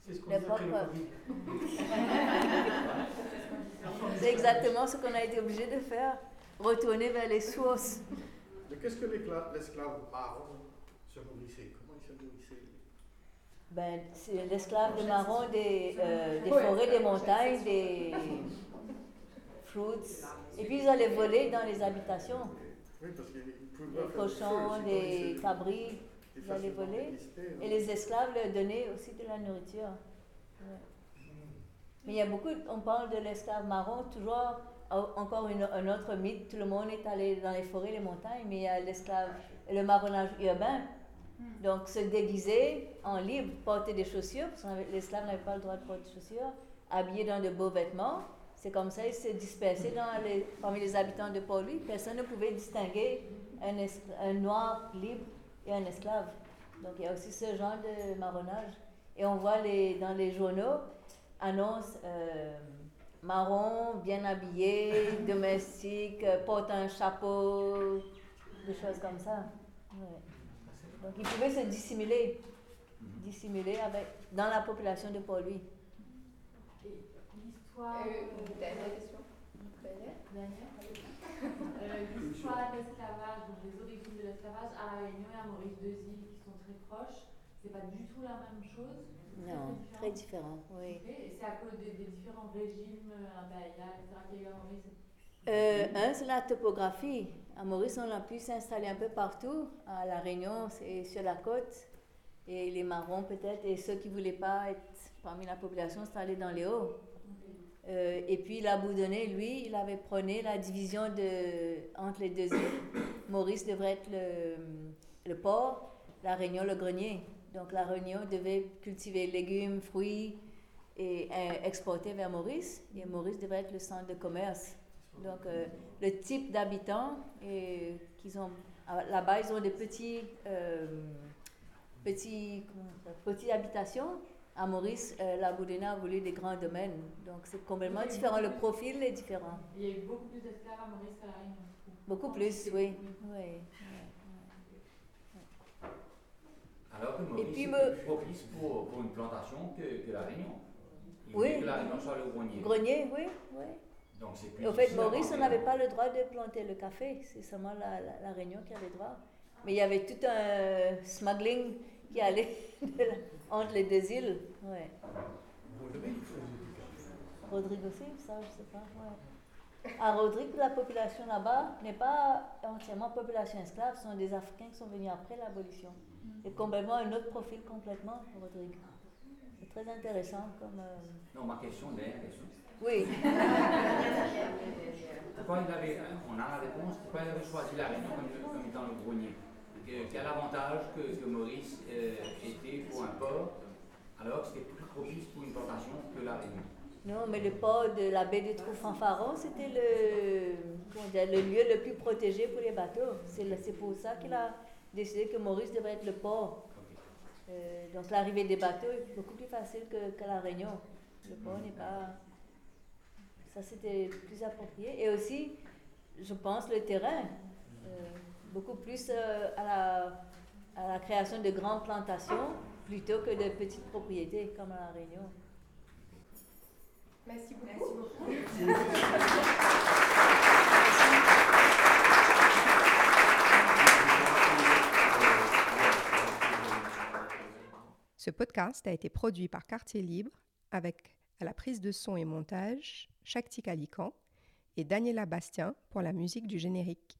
C'est ce qu'on propre- exactement ce qu'on a été obligé de faire, retourner vers les sources. Mais qu'est-ce que l'esclave marron se nourrissait? Comment il se nourrissait? Ben, c'est l'esclave de marron des, euh, des forêts, des montagnes, des fruits. Et puis ils allaient voler dans les habitations. Oui, parce qu'ils feu, cochons, se- cabris, ils allaient voler. non Et les esclaves leur donnaient aussi de la nourriture. Ouais. Mais il y a beaucoup, on parle de l'esclave marron, toujours en- encore une- un autre mythe, tout le monde est allé dans les forêts, les montagnes, mais il y a l'esclave, le marronnage urbain. Donc se déguiser en libre, porter des chaussures, parce que l'esclave n'avait pas le droit de porter des chaussures, habillé dans de beaux vêtements. C'est comme ça, il s'est dispersé dans les, parmi les habitants de Port-Louis. Personne ne pouvait distinguer un, noir libre et un esclave. Donc il y a aussi ce genre de marronnage. Et on voit les, dans les journaux, annonces euh, marron, bien habillé, domestique, euh, porte un chapeau, des choses comme ça. Ouais. Donc ils pouvaient se dissimuler, dissimuler avec, dans la population de Port-Louis. L'histoire. Euh, dernière question. Dernière Dernière. Euh, L'histoire de l'esclavage, donc les origines de l'esclavage à La Réunion et à Maurice, deux îles qui sont très proches, c'est pas du tout la même chose. Non, très différent, oui. Et c'est à cause des, des différents régimes euh, impériaux, etc., qu'il y a eu à Maurice? Euh, un, c'est la topographie. À Maurice, on a pu s'installer un peu partout. À La Réunion, c'est sur la côte. Et les marrons, peut-être, et ceux qui ne voulaient pas être parmi la population, s'installer dans les hauts. Euh, et puis, la Boudonnais, lui, il avait prôné la division entre les deux îles. Maurice devrait être le, le port, La Réunion, le grenier. Donc, La Réunion devait cultiver légumes, fruits et euh, exporter vers Maurice. Et Maurice devrait être le centre de commerce. Donc, euh, le type d'habitants qu'ils ont ah, là-bas, ils ont des petits, petits, petites habitations. À Maurice, euh, la Boudena a voulu des grands domaines. Donc, c'est complètement différent. Le profil est différent. Il y a eu beaucoup plus d'esclaves à Maurice qu'à La Réunion. Beaucoup plus, oui. oui. Alors que Maurice puis est me- plus propice pour, pour une plantation que, que la Réunion. Il Oui. que la Réunion soit le grenier. Grenier, oui, oui. Donc c'est plus Au fait, à Maurice, on n'avait pas le droit de planter le café. C'est seulement la, la, la Réunion qui avait le droit. Mais il y avait tout un smuggling qui allait de la- entre les deux îles. Ouais. Rodrigue aussi, ça, je sais pas. Ouais. À Rodrigue, la population là-bas n'est pas entièrement population esclave, ce sont des Africains qui sont venus après l'abolition. Et complètement un autre profil complètement, Rodrigue. C'est très intéressant comme. euh, Non, ma question, question. Oui. Pourquoi il avait, on a la réponse, pourquoi il avait choisi la Réunion comme, comme étant le grenier? Que- Quel avantage que, Maurice euh, était pour un port, alors que c'était plus propice pour une plantation que la Réunion Non, mais le port de la baie des Trous-Fanfarons, c'était le, le lieu le plus protégé pour les bateaux. C'est pour ça qu'il a décidé que Maurice devrait être le port. Euh, donc l'arrivée des bateaux est beaucoup plus facile que, que la Réunion. Le port n'est pas... Ça, c'était plus approprié. Et aussi, je pense, le terrain. euh, beaucoup plus euh, à, la, à la création de grandes plantations plutôt que de petites propriétés comme à la Réunion. Merci beaucoup. Ce podcast a été produit par Quartier Libre avec à la prise de son et montage Shakti Kalikan et Daniela Bastien pour la musique du générique.